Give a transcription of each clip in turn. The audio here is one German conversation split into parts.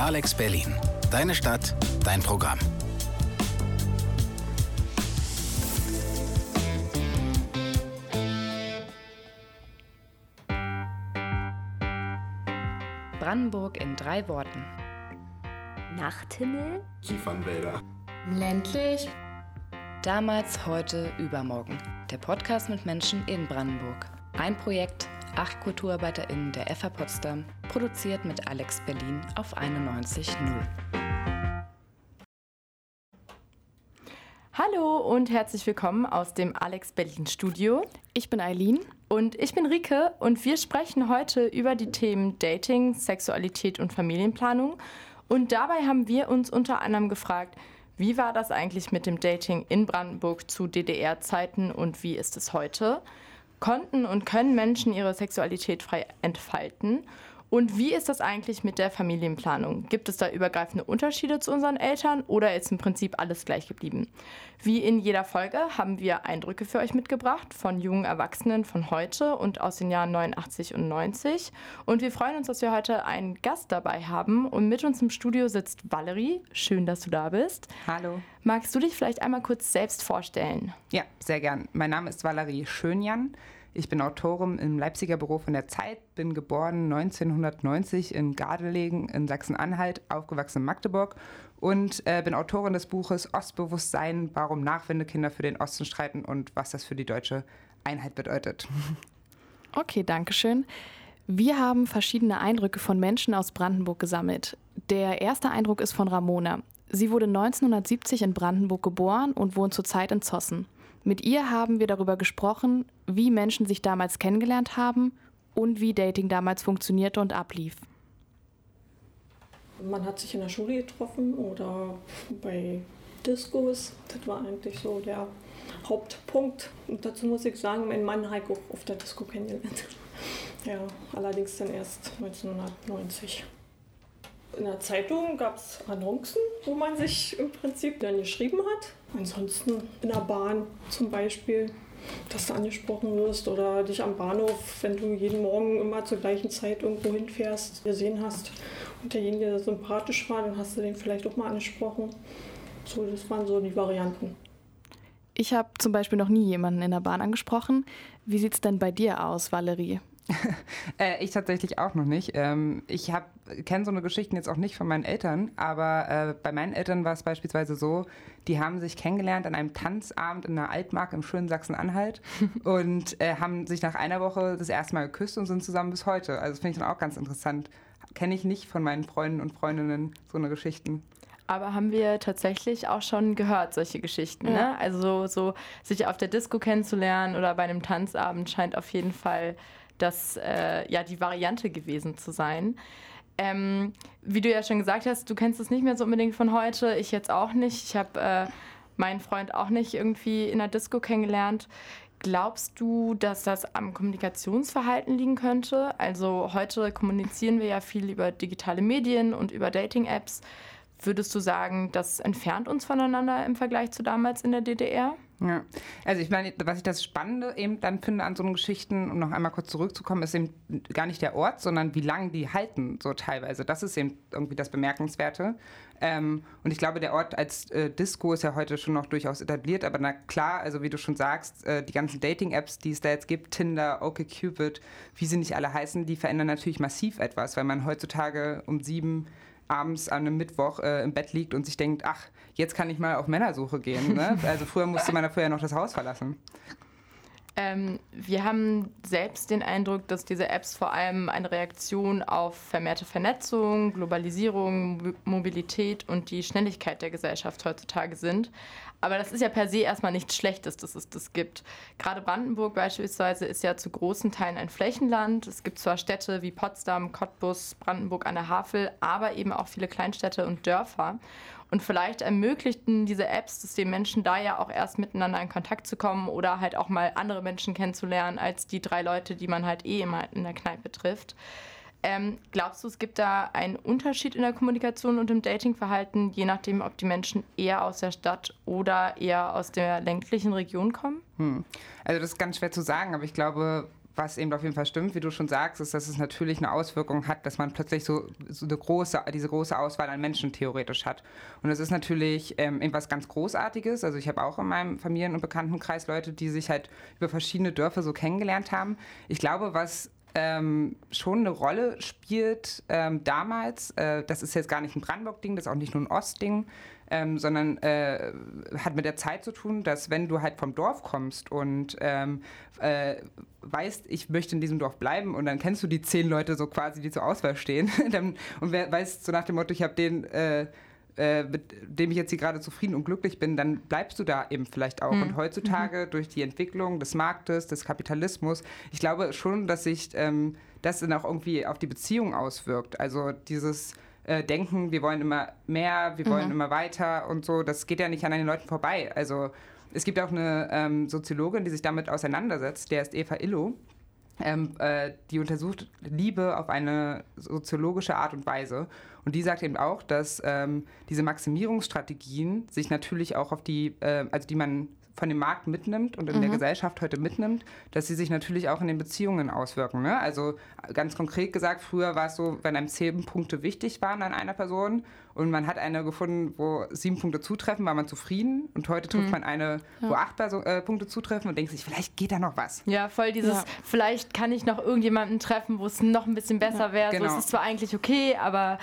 Alex Berlin. Deine Stadt, dein Programm. Brandenburg in drei Worten. Nachthimmel, Kiefernwälder. Ländlich. Damals, heute, übermorgen. Der Podcast mit Menschen in Brandenburg. Ein Projekt, acht KulturarbeiterInnen der FH Potsdam, produziert mit Alex Berlin auf 91.0. Hallo und herzlich willkommen aus dem Alex Berlin Studio. Ich bin Eileen. Und ich bin Rike und wir sprechen heute über die Themen Dating, Sexualität und Familienplanung. Und dabei haben wir uns unter anderem gefragt, wie war das eigentlich mit dem Dating in Brandenburg zu DDR-Zeiten und wie ist es heute? Konnten und können Menschen ihre Sexualität frei entfalten? Und wie ist das eigentlich mit der Familienplanung? Gibt es da übergreifende Unterschiede zu unseren Eltern oder ist im Prinzip alles gleich geblieben? Wie in jeder Folge haben wir Eindrücke für euch mitgebracht von jungen Erwachsenen von heute und aus den Jahren 89 und 90. Und wir freuen uns, dass wir heute einen Gast dabei haben. Und mit uns im Studio sitzt Valerie. Schön, dass du da bist. Hallo. Magst du dich vielleicht einmal kurz selbst vorstellen? Ja, sehr gern. Mein Name ist Valerie Schönjan. Ich bin Autorin im Leipziger Büro von der Zeit, bin geboren 1990 in Gardelegen in Sachsen-Anhalt, aufgewachsen in Magdeburg und äh, bin Autorin des Buches Ostbewusstsein, warum Nachwendekinder für den Osten streiten und was das für die deutsche Einheit bedeutet. Okay, danke schön. Wir haben verschiedene Eindrücke von Menschen aus Brandenburg gesammelt. Der erste Eindruck ist von Ramona. Sie wurde 1970 in Brandenburg geboren und wohnt zurzeit in Zossen. Mit ihr haben wir darüber gesprochen, wie Menschen sich damals kennengelernt haben und wie Dating damals funktionierte und ablief. Man hat sich in der Schule getroffen oder bei Discos. Das war eigentlich so der Hauptpunkt. Und dazu muss ich sagen, mein Mann ich auch auf der Disco kennengelernt. Ja, allerdings dann erst 1990. In der Zeitung gab es Annoncen, wo man sich im Prinzip dann geschrieben hat. Ansonsten in der Bahn zum Beispiel, dass du angesprochen wirst oder dich am Bahnhof, wenn du jeden Morgen immer zur gleichen Zeit irgendwo hinfährst, gesehen hast und derjenige der sympathisch war, dann hast du den vielleicht auch mal angesprochen. So, das waren so die Varianten. Ich habe zum Beispiel noch nie jemanden in der Bahn angesprochen. Wie sieht es denn bei dir aus, Valerie? äh, ich tatsächlich auch noch nicht. Ähm, ich kenne so eine Geschichte jetzt auch nicht von meinen Eltern, aber äh, bei meinen Eltern war es beispielsweise so, die haben sich kennengelernt an einem Tanzabend in einer Altmark im schönen Sachsen-Anhalt und äh, haben sich nach einer Woche das erste Mal geküsst und sind zusammen bis heute. Also das finde ich dann auch ganz interessant. Kenne ich nicht von meinen Freunden und Freundinnen so eine Geschichten. Aber haben wir tatsächlich auch schon gehört, solche Geschichten. Ja. Ne? Also so sich auf der Disco kennenzulernen oder bei einem Tanzabend scheint auf jeden Fall das äh, ja die Variante gewesen zu sein. Ähm, wie du ja schon gesagt hast, du kennst es nicht mehr so unbedingt von heute, ich jetzt auch nicht. Ich habe äh, meinen Freund auch nicht irgendwie in der Disco kennengelernt. Glaubst du, dass das am Kommunikationsverhalten liegen könnte? Also heute kommunizieren wir ja viel über digitale Medien und über Dating-Apps. Würdest du sagen, das entfernt uns voneinander im Vergleich zu damals in der DDR? Ja, also ich meine, was ich das Spannende eben dann finde an so einen Geschichten, um noch einmal kurz zurückzukommen, ist eben gar nicht der Ort, sondern wie lange die halten, so teilweise. Das ist eben irgendwie das Bemerkenswerte. Ähm, und ich glaube, der Ort als äh, Disco ist ja heute schon noch durchaus etabliert, aber na klar, also wie du schon sagst, äh, die ganzen Dating-Apps, die es da jetzt gibt, Tinder, OkCupid, wie sie nicht alle heißen, die verändern natürlich massiv etwas, weil man heutzutage um sieben abends an einem Mittwoch äh, im Bett liegt und sich denkt, ach, jetzt kann ich mal auf Männersuche gehen. Ne? Also früher musste man dafür ja noch das Haus verlassen. Ähm, wir haben selbst den Eindruck, dass diese Apps vor allem eine Reaktion auf vermehrte Vernetzung, Globalisierung, Mobilität und die Schnelligkeit der Gesellschaft heutzutage sind. Aber das ist ja per se erstmal nichts Schlechtes, dass es das gibt. Gerade Brandenburg beispielsweise ist ja zu großen Teilen ein Flächenland. Es gibt zwar Städte wie Potsdam, Cottbus, Brandenburg an der Havel, aber eben auch viele Kleinstädte und Dörfer. Und vielleicht ermöglichten diese Apps es den Menschen da ja auch erst miteinander in Kontakt zu kommen oder halt auch mal andere Menschen kennenzulernen als die drei Leute, die man halt eh immer in der Kneipe trifft. Ähm, glaubst du, es gibt da einen Unterschied in der Kommunikation und im Datingverhalten, je nachdem, ob die Menschen eher aus der Stadt oder eher aus der ländlichen Region kommen? Hm. Also das ist ganz schwer zu sagen, aber ich glaube, was eben auf jeden Fall stimmt, wie du schon sagst, ist, dass es natürlich eine Auswirkung hat, dass man plötzlich so, so eine große, diese große Auswahl an Menschen theoretisch hat. Und das ist natürlich ähm, etwas ganz Großartiges. Also ich habe auch in meinem Familien- und Bekanntenkreis Leute, die sich halt über verschiedene Dörfer so kennengelernt haben. Ich glaube, was ähm, schon eine Rolle spielt ähm, damals. Äh, das ist jetzt gar nicht ein Brandenburg-Ding, das ist auch nicht nur ein Ostding, ähm, sondern äh, hat mit der Zeit zu tun, dass wenn du halt vom Dorf kommst und ähm, äh, weißt, ich möchte in diesem Dorf bleiben und dann kennst du die zehn Leute so quasi, die zur Auswahl stehen dann, und weißt so nach dem Motto, ich habe den äh, mit dem ich jetzt hier gerade zufrieden und glücklich bin, dann bleibst du da eben vielleicht auch. Mhm. Und heutzutage mhm. durch die Entwicklung des Marktes, des Kapitalismus, ich glaube schon, dass sich ähm, das dann auch irgendwie auf die Beziehung auswirkt. Also dieses äh, Denken, wir wollen immer mehr, wir wollen mhm. immer weiter und so, das geht ja nicht an den Leuten vorbei. Also es gibt auch eine ähm, Soziologin, die sich damit auseinandersetzt, der ist Eva Illo. Ähm, äh, die untersucht Liebe auf eine soziologische Art und Weise. Und die sagt eben auch, dass ähm, diese Maximierungsstrategien sich natürlich auch auf die, äh, also die man von dem Markt mitnimmt und in mhm. der Gesellschaft heute mitnimmt, dass sie sich natürlich auch in den Beziehungen auswirken. Ne? Also ganz konkret gesagt, früher war es so, wenn einem zehn Punkte wichtig waren an einer Person und man hat eine gefunden, wo sieben Punkte zutreffen, war man zufrieden und heute trifft mhm. man eine, wo acht Perso äh, Punkte zutreffen und denkt sich, vielleicht geht da noch was. Ja, voll dieses, ja. vielleicht kann ich noch irgendjemanden treffen, wo es noch ein bisschen besser ja. wäre. Genau. So, es ist zwar eigentlich okay, aber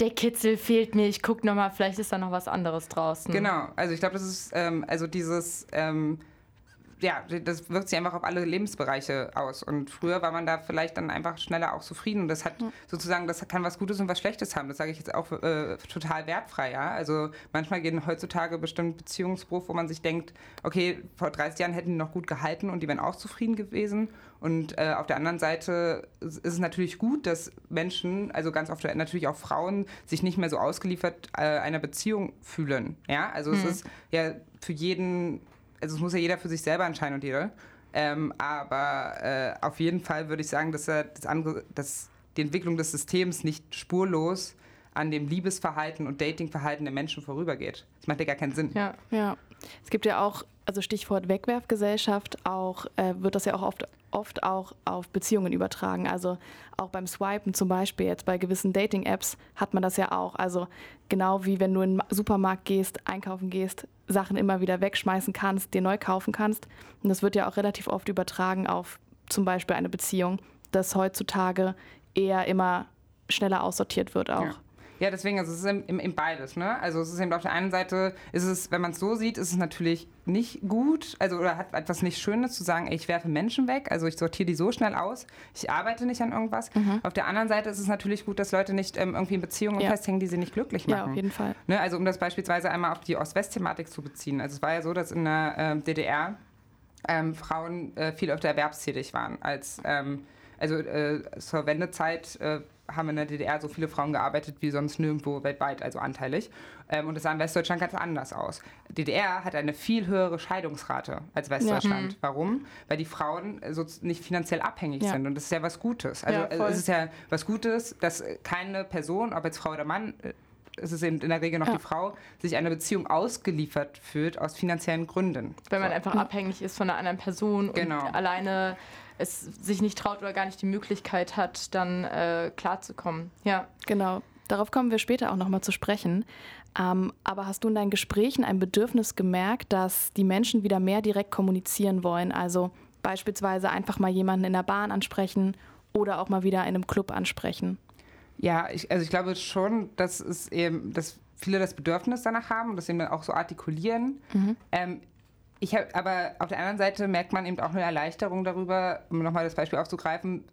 der Kitzel fehlt mir, ich gucke nochmal, vielleicht ist da noch was anderes draußen. Genau, also ich glaube, das ist, ähm, also dieses, ähm, ja, das wirkt sich einfach auf alle Lebensbereiche aus. Und früher war man da vielleicht dann einfach schneller auch zufrieden. Und das hat mhm. sozusagen, das kann was Gutes und was Schlechtes haben. Das sage ich jetzt auch äh, total wertfrei, ja. Also manchmal gehen heutzutage bestimmt Beziehungsbruch, wo man sich denkt, okay, vor 30 Jahren hätten die noch gut gehalten und die wären auch zufrieden gewesen. Und äh, auf der anderen Seite ist es natürlich gut, dass Menschen, also ganz oft natürlich auch Frauen, sich nicht mehr so ausgeliefert äh, einer Beziehung fühlen. Ja, also mhm. es ist ja für jeden, also es muss ja jeder für sich selber entscheiden und jeder. Ähm, aber äh, auf jeden Fall würde ich sagen, dass, er das dass die Entwicklung des Systems nicht spurlos an dem Liebesverhalten und Datingverhalten der Menschen vorübergeht. Das macht ja gar keinen Sinn. Ja, ja. Es gibt ja auch, also Stichwort Wegwerfgesellschaft, auch äh, wird das ja auch oft oft auch auf Beziehungen übertragen. Also auch beim Swipen zum Beispiel, jetzt bei gewissen Dating-Apps hat man das ja auch. Also genau wie wenn du in den Supermarkt gehst, einkaufen gehst, Sachen immer wieder wegschmeißen kannst, dir neu kaufen kannst. Und das wird ja auch relativ oft übertragen auf zum Beispiel eine Beziehung, dass heutzutage eher immer schneller aussortiert wird auch. Ja. Ja, deswegen, also es ist im, im, beides. Ne? Also es ist eben auf der einen Seite, ist es, wenn man es so sieht, ist es natürlich nicht gut, also oder hat etwas nicht Schönes zu sagen, ey, ich werfe Menschen weg, also ich sortiere die so schnell aus, ich arbeite nicht an irgendwas. Mhm. Auf der anderen Seite ist es natürlich gut, dass Leute nicht ähm, irgendwie in Beziehungen ja. festhängen, die sie nicht glücklich machen. Ja, auf jeden Fall. Ne? Also um das beispielsweise einmal auf die Ost-West-Thematik zu beziehen. Also es war ja so, dass in der ähm, DDR ähm, Frauen äh, viel öfter erwerbstätig waren als ähm, also äh, zur Wendezeit äh, haben in der DDR so viele Frauen gearbeitet wie sonst nirgendwo weltweit, also anteilig. Ähm, und das sah in Westdeutschland ganz anders aus. DDR hat eine viel höhere Scheidungsrate als Westdeutschland. Ja. Mhm. Warum? Weil die Frauen so nicht finanziell abhängig ja. sind. Und das ist ja was Gutes. Also ja, es ist ja was Gutes, dass keine Person, ob jetzt Frau oder Mann, äh, es ist eben in der Regel noch ja. die Frau, sich einer Beziehung ausgeliefert fühlt aus finanziellen Gründen. Wenn man so. einfach abhängig ist von einer anderen Person genau. und alleine es sich nicht traut oder gar nicht die Möglichkeit hat, dann äh, klarzukommen. Ja. Genau. Darauf kommen wir später auch nochmal zu sprechen. Ähm, aber hast du in deinen Gesprächen ein Bedürfnis gemerkt, dass die Menschen wieder mehr direkt kommunizieren wollen? Also beispielsweise einfach mal jemanden in der Bahn ansprechen oder auch mal wieder in einem Club ansprechen? Ja, ich, also ich glaube schon, dass es eben, dass viele das Bedürfnis danach haben und das eben dann auch so artikulieren. Mhm. Ähm, ich habe, aber auf der anderen Seite merkt man eben auch eine Erleichterung darüber, um nochmal das Beispiel aufzugreifen,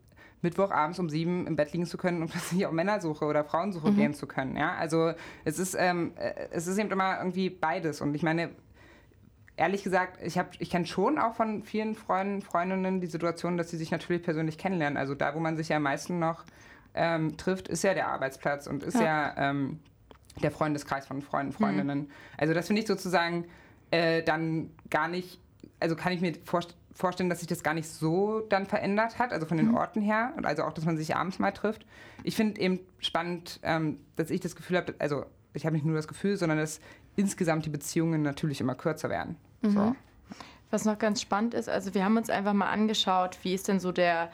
Mittwochabends um sieben im Bett liegen zu können und plötzlich auf Männersuche oder Frauensuche mhm. gehen zu können. Ja, also es ist, ähm, äh, es ist eben immer irgendwie beides. Und ich meine, ehrlich gesagt, ich, ich kenne schon auch von vielen Freunden, Freundinnen die Situation, dass sie sich natürlich persönlich kennenlernen. Also da, wo man sich ja am meisten noch ähm, trifft, ist ja der Arbeitsplatz und ist ja, ja ähm, der Freundeskreis von Freunden, mhm. Freundinnen. Mhm. Also das finde ich sozusagen äh, dann gar nicht, also kann ich mir vorst vorstellen, dass sich das gar nicht so dann verändert hat, also von den mhm. Orten her und also auch, dass man sich abends mal trifft. Ich finde eben spannend, ähm, dass ich das Gefühl habe, also ich habe nicht nur das Gefühl, sondern dass insgesamt die Beziehungen natürlich immer kürzer werden. Mhm. So. Was noch ganz spannend ist, also wir haben uns einfach mal angeschaut, wie ist denn so der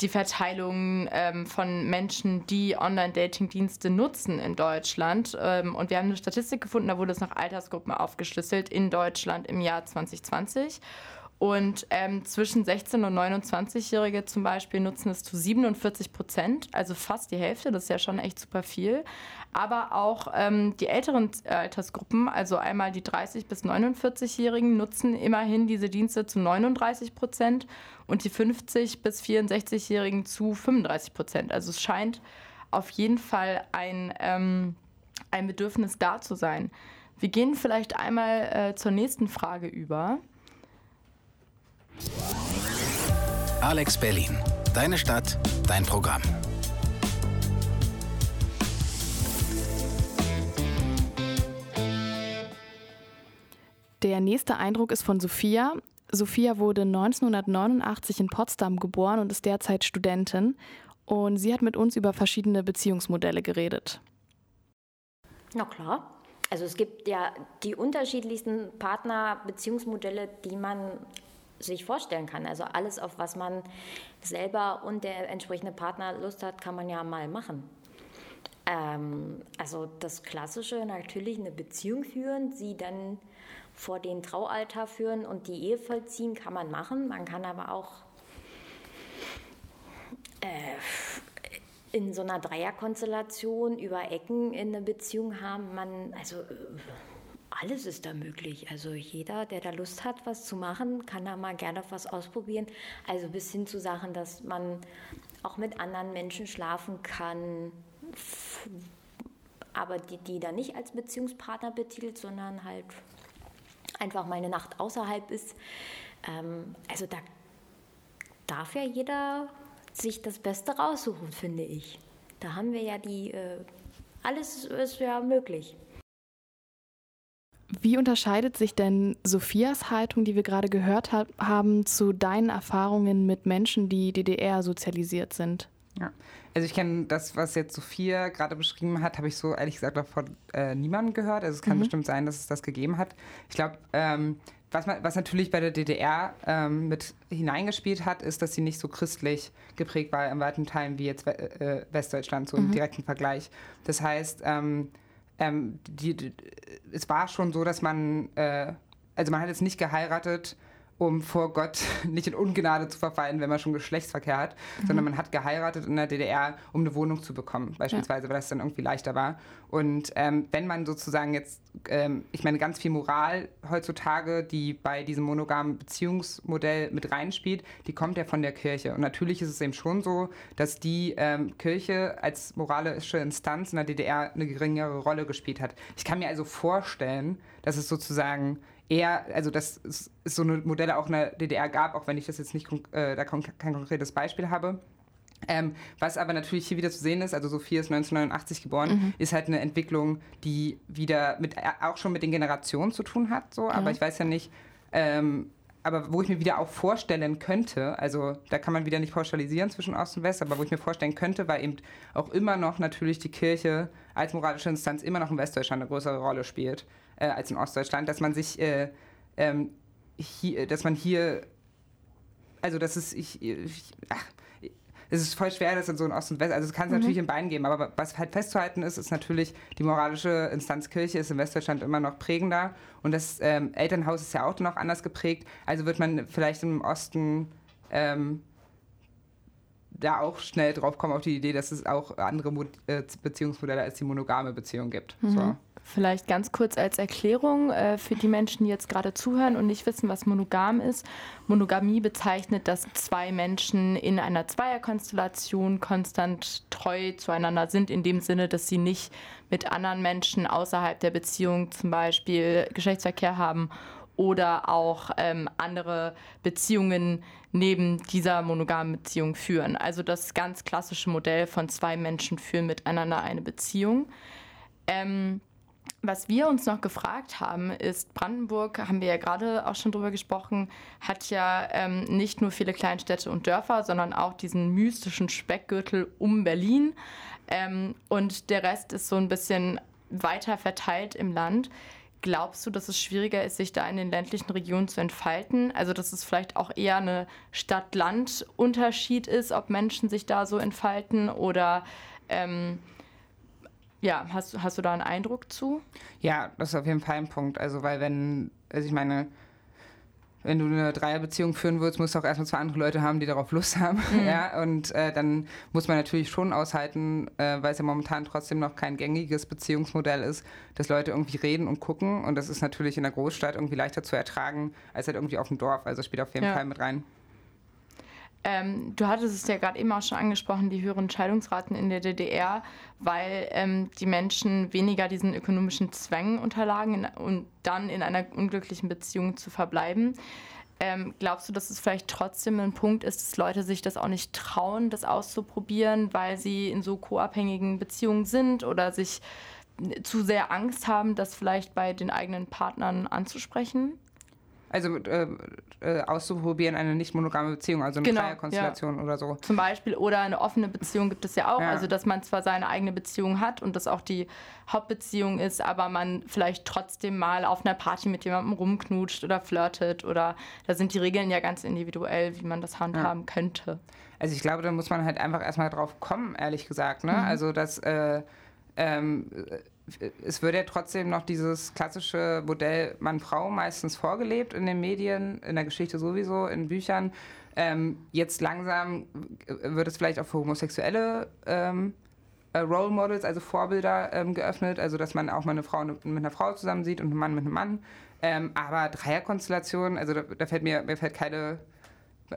die Verteilung ähm, von Menschen, die Online-Dating-Dienste nutzen in Deutschland. Ähm, und wir haben eine Statistik gefunden, da wurde es nach Altersgruppen aufgeschlüsselt in Deutschland im Jahr 2020. Und ähm, zwischen 16 und 29-Jährige zum Beispiel nutzen es zu 47 Prozent, also fast die Hälfte, das ist ja schon echt super viel. Aber auch ähm, die älteren Altersgruppen, also einmal die 30- bis 49-Jährigen, nutzen immerhin diese Dienste zu 39 Prozent und die 50- bis 64-Jährigen zu 35 Prozent. Also es scheint auf jeden Fall ein, ähm, ein Bedürfnis da zu sein. Wir gehen vielleicht einmal äh, zur nächsten Frage über. Alex Berlin. Deine Stadt, dein Programm. Der nächste Eindruck ist von Sophia. Sophia wurde 1989 in Potsdam geboren und ist derzeit Studentin. Und sie hat mit uns über verschiedene Beziehungsmodelle geredet. Na klar. Also es gibt ja die unterschiedlichsten Partnerbeziehungsmodelle, die man sich vorstellen kann. Also alles, auf was man selber und der entsprechende Partner Lust hat, kann man ja mal machen. Ähm, also das Klassische, natürlich eine Beziehung führen, sie dann vor den Traualtar führen und die Ehe vollziehen, kann man machen. Man kann aber auch äh, in so einer Dreierkonstellation über Ecken in eine Beziehung haben. Man, also äh, alles ist da möglich. Also jeder, der da Lust hat, was zu machen, kann da mal gerne was ausprobieren. Also bis hin zu Sachen, dass man auch mit anderen Menschen schlafen kann, aber die, die da nicht als Beziehungspartner betitelt, sondern halt einfach mal eine Nacht außerhalb ist. Ähm, also da darf ja jeder sich das Beste raussuchen, finde ich. Da haben wir ja die, äh, alles ist ja möglich. Wie unterscheidet sich denn Sophias Haltung, die wir gerade gehört ha haben, zu deinen Erfahrungen mit Menschen, die DDR sozialisiert sind? Ja, also ich kenne das, was jetzt Sophia gerade beschrieben hat, habe ich so ehrlich gesagt davon äh, niemandem gehört. Also es kann mhm. bestimmt sein, dass es das gegeben hat. Ich glaube, ähm, was, was natürlich bei der DDR ähm, mit hineingespielt hat, ist, dass sie nicht so christlich geprägt war in weiten Teilen wie jetzt äh, Westdeutschland, so mhm. im direkten Vergleich. Das heißt, ähm, ähm, die, die, es war schon so, dass man, äh, also man hat jetzt nicht geheiratet, um vor Gott nicht in Ungnade zu verfallen, wenn man schon Geschlechtsverkehr hat, mhm. sondern man hat geheiratet in der DDR, um eine Wohnung zu bekommen, beispielsweise, ja. weil das dann irgendwie leichter war. Und ähm, wenn man sozusagen jetzt, ähm, ich meine, ganz viel Moral heutzutage, die bei diesem monogamen Beziehungsmodell mit reinspielt, die kommt ja von der Kirche. Und natürlich ist es eben schon so, dass die ähm, Kirche als moralische Instanz in der DDR eine geringere Rolle gespielt hat. Ich kann mir also vorstellen, dass es sozusagen eher, also dass es so eine Modelle auch in der DDR gab, auch wenn ich das jetzt nicht äh, da kein konkretes Beispiel habe. Ähm, was aber natürlich hier wieder zu sehen ist, also Sophie ist 1989 geboren, mhm. ist halt eine Entwicklung, die wieder mit äh, auch schon mit den Generationen zu tun hat, so, mhm. aber ich weiß ja nicht, ähm, aber wo ich mir wieder auch vorstellen könnte, also da kann man wieder nicht pauschalisieren zwischen Ost und West, aber wo ich mir vorstellen könnte, weil eben auch immer noch natürlich die Kirche als moralische Instanz immer noch in Westdeutschland eine größere Rolle spielt äh, als in Ostdeutschland, dass man sich, äh, ähm, hier, dass man hier, also das ist, ich, ich ach, es ist voll schwer, das in so ein Ost und West, also es kann es mhm. natürlich in beiden geben, aber was halt festzuhalten ist, ist natürlich, die moralische Instanz Kirche ist in Westdeutschland immer noch prägender und das ähm, Elternhaus ist ja auch noch anders geprägt, also wird man vielleicht im Osten ähm, da auch schnell drauf kommen auf die Idee, dass es auch andere Mo äh, Beziehungsmodelle als die monogame Beziehung gibt. Mhm. So. Vielleicht ganz kurz als Erklärung äh, für die Menschen, die jetzt gerade zuhören und nicht wissen, was monogam ist. Monogamie bezeichnet, dass zwei Menschen in einer Zweierkonstellation konstant treu zueinander sind, in dem Sinne, dass sie nicht mit anderen Menschen außerhalb der Beziehung zum Beispiel Geschlechtsverkehr haben oder auch ähm, andere Beziehungen neben dieser monogamen Beziehung führen. Also das ganz klassische Modell von zwei Menschen führen miteinander eine Beziehung. Ähm, was wir uns noch gefragt haben, ist, Brandenburg, haben wir ja gerade auch schon drüber gesprochen, hat ja ähm, nicht nur viele Kleinstädte und Dörfer, sondern auch diesen mystischen Speckgürtel um Berlin. Ähm, und der Rest ist so ein bisschen weiter verteilt im Land. Glaubst du, dass es schwieriger ist, sich da in den ländlichen Regionen zu entfalten? Also, dass es vielleicht auch eher eine Stadt-Land-Unterschied ist, ob Menschen sich da so entfalten oder ähm, ja, hast, hast du da einen Eindruck zu? Ja, das ist auf jeden Fall ein Punkt. Also, weil wenn, also ich meine, wenn du eine Dreierbeziehung führen willst, musst du auch erstmal zwei andere Leute haben, die darauf Lust haben. Mhm. Ja, und äh, dann muss man natürlich schon aushalten, äh, weil es ja momentan trotzdem noch kein gängiges Beziehungsmodell ist, dass Leute irgendwie reden und gucken. Und das ist natürlich in der Großstadt irgendwie leichter zu ertragen, als halt irgendwie auf dem Dorf. Also spielt auf jeden ja. Fall mit rein. Ähm, du hattest es ja gerade eben auch schon angesprochen, die höheren Scheidungsraten in der DDR, weil ähm, die Menschen weniger diesen ökonomischen Zwängen unterlagen und dann in einer unglücklichen Beziehung zu verbleiben. Ähm, glaubst du, dass es vielleicht trotzdem ein Punkt ist, dass Leute sich das auch nicht trauen, das auszuprobieren, weil sie in so co-abhängigen Beziehungen sind oder sich zu sehr Angst haben, das vielleicht bei den eigenen Partnern anzusprechen? Also äh, äh, auszuprobieren, eine nicht monogame Beziehung, also eine genau, Dreierkonstellation ja. oder so. Zum Beispiel, oder eine offene Beziehung gibt es ja auch, ja. also dass man zwar seine eigene Beziehung hat und das auch die Hauptbeziehung ist, aber man vielleicht trotzdem mal auf einer Party mit jemandem rumknutscht oder flirtet oder da sind die Regeln ja ganz individuell, wie man das handhaben ja. könnte. Also ich glaube, da muss man halt einfach erstmal drauf kommen, ehrlich gesagt. Ne? Mhm. Also dass äh, ähm, es wird ja trotzdem noch dieses klassische Modell Mann-Frau meistens vorgelebt in den Medien, in der Geschichte sowieso, in Büchern. Ähm, jetzt langsam wird es vielleicht auch für homosexuelle ähm, äh, Role Models, also Vorbilder ähm, geöffnet, also dass man auch mal eine Frau mit einer Frau zusammen sieht und einen Mann mit einem Mann. Ähm, aber Dreierkonstellationen, also da, da, fällt mir, mir fällt keine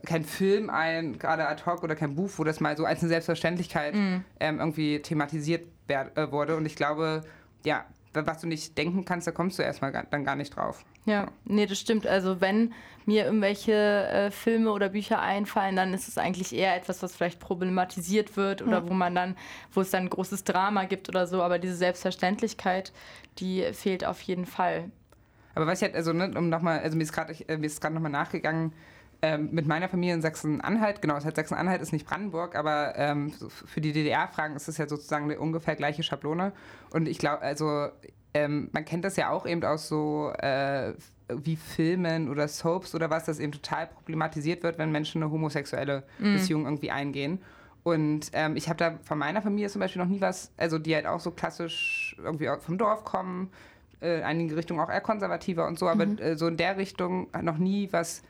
kein Film ein, gerade ad hoc oder kein Buch, wo das mal so als eine Selbstverständlichkeit mm. ähm, irgendwie thematisiert äh, wurde. Und ich glaube, ja, was du nicht denken kannst, da kommst du erstmal dann gar nicht drauf. Ja, nee, das stimmt. Also wenn mir irgendwelche äh, Filme oder Bücher einfallen, dann ist es eigentlich eher etwas, was vielleicht problematisiert wird oder ja. wo man dann, wo es dann ein großes Drama gibt oder so. Aber diese Selbstverständlichkeit, die fehlt auf jeden Fall. Aber was ich halt, also ne, um nochmal, also mir ist gerade äh, nochmal nachgegangen, ähm, mit meiner Familie in Sachsen-Anhalt, genau, es hat Sachsen-Anhalt ist nicht Brandenburg, aber ähm, für die DDR-Fragen ist es ja sozusagen eine ungefähr gleiche Schablone. Und ich glaube, also ähm, man kennt das ja auch eben aus so äh, wie Filmen oder Soaps oder was, das eben total problematisiert wird, wenn Menschen eine homosexuelle mhm. Beziehung irgendwie eingehen. Und ähm, ich habe da von meiner Familie zum Beispiel noch nie was, also die halt auch so klassisch irgendwie vom Dorf kommen, äh, in einigen Richtungen auch eher konservativer und so, aber mhm. äh, so in der Richtung noch nie was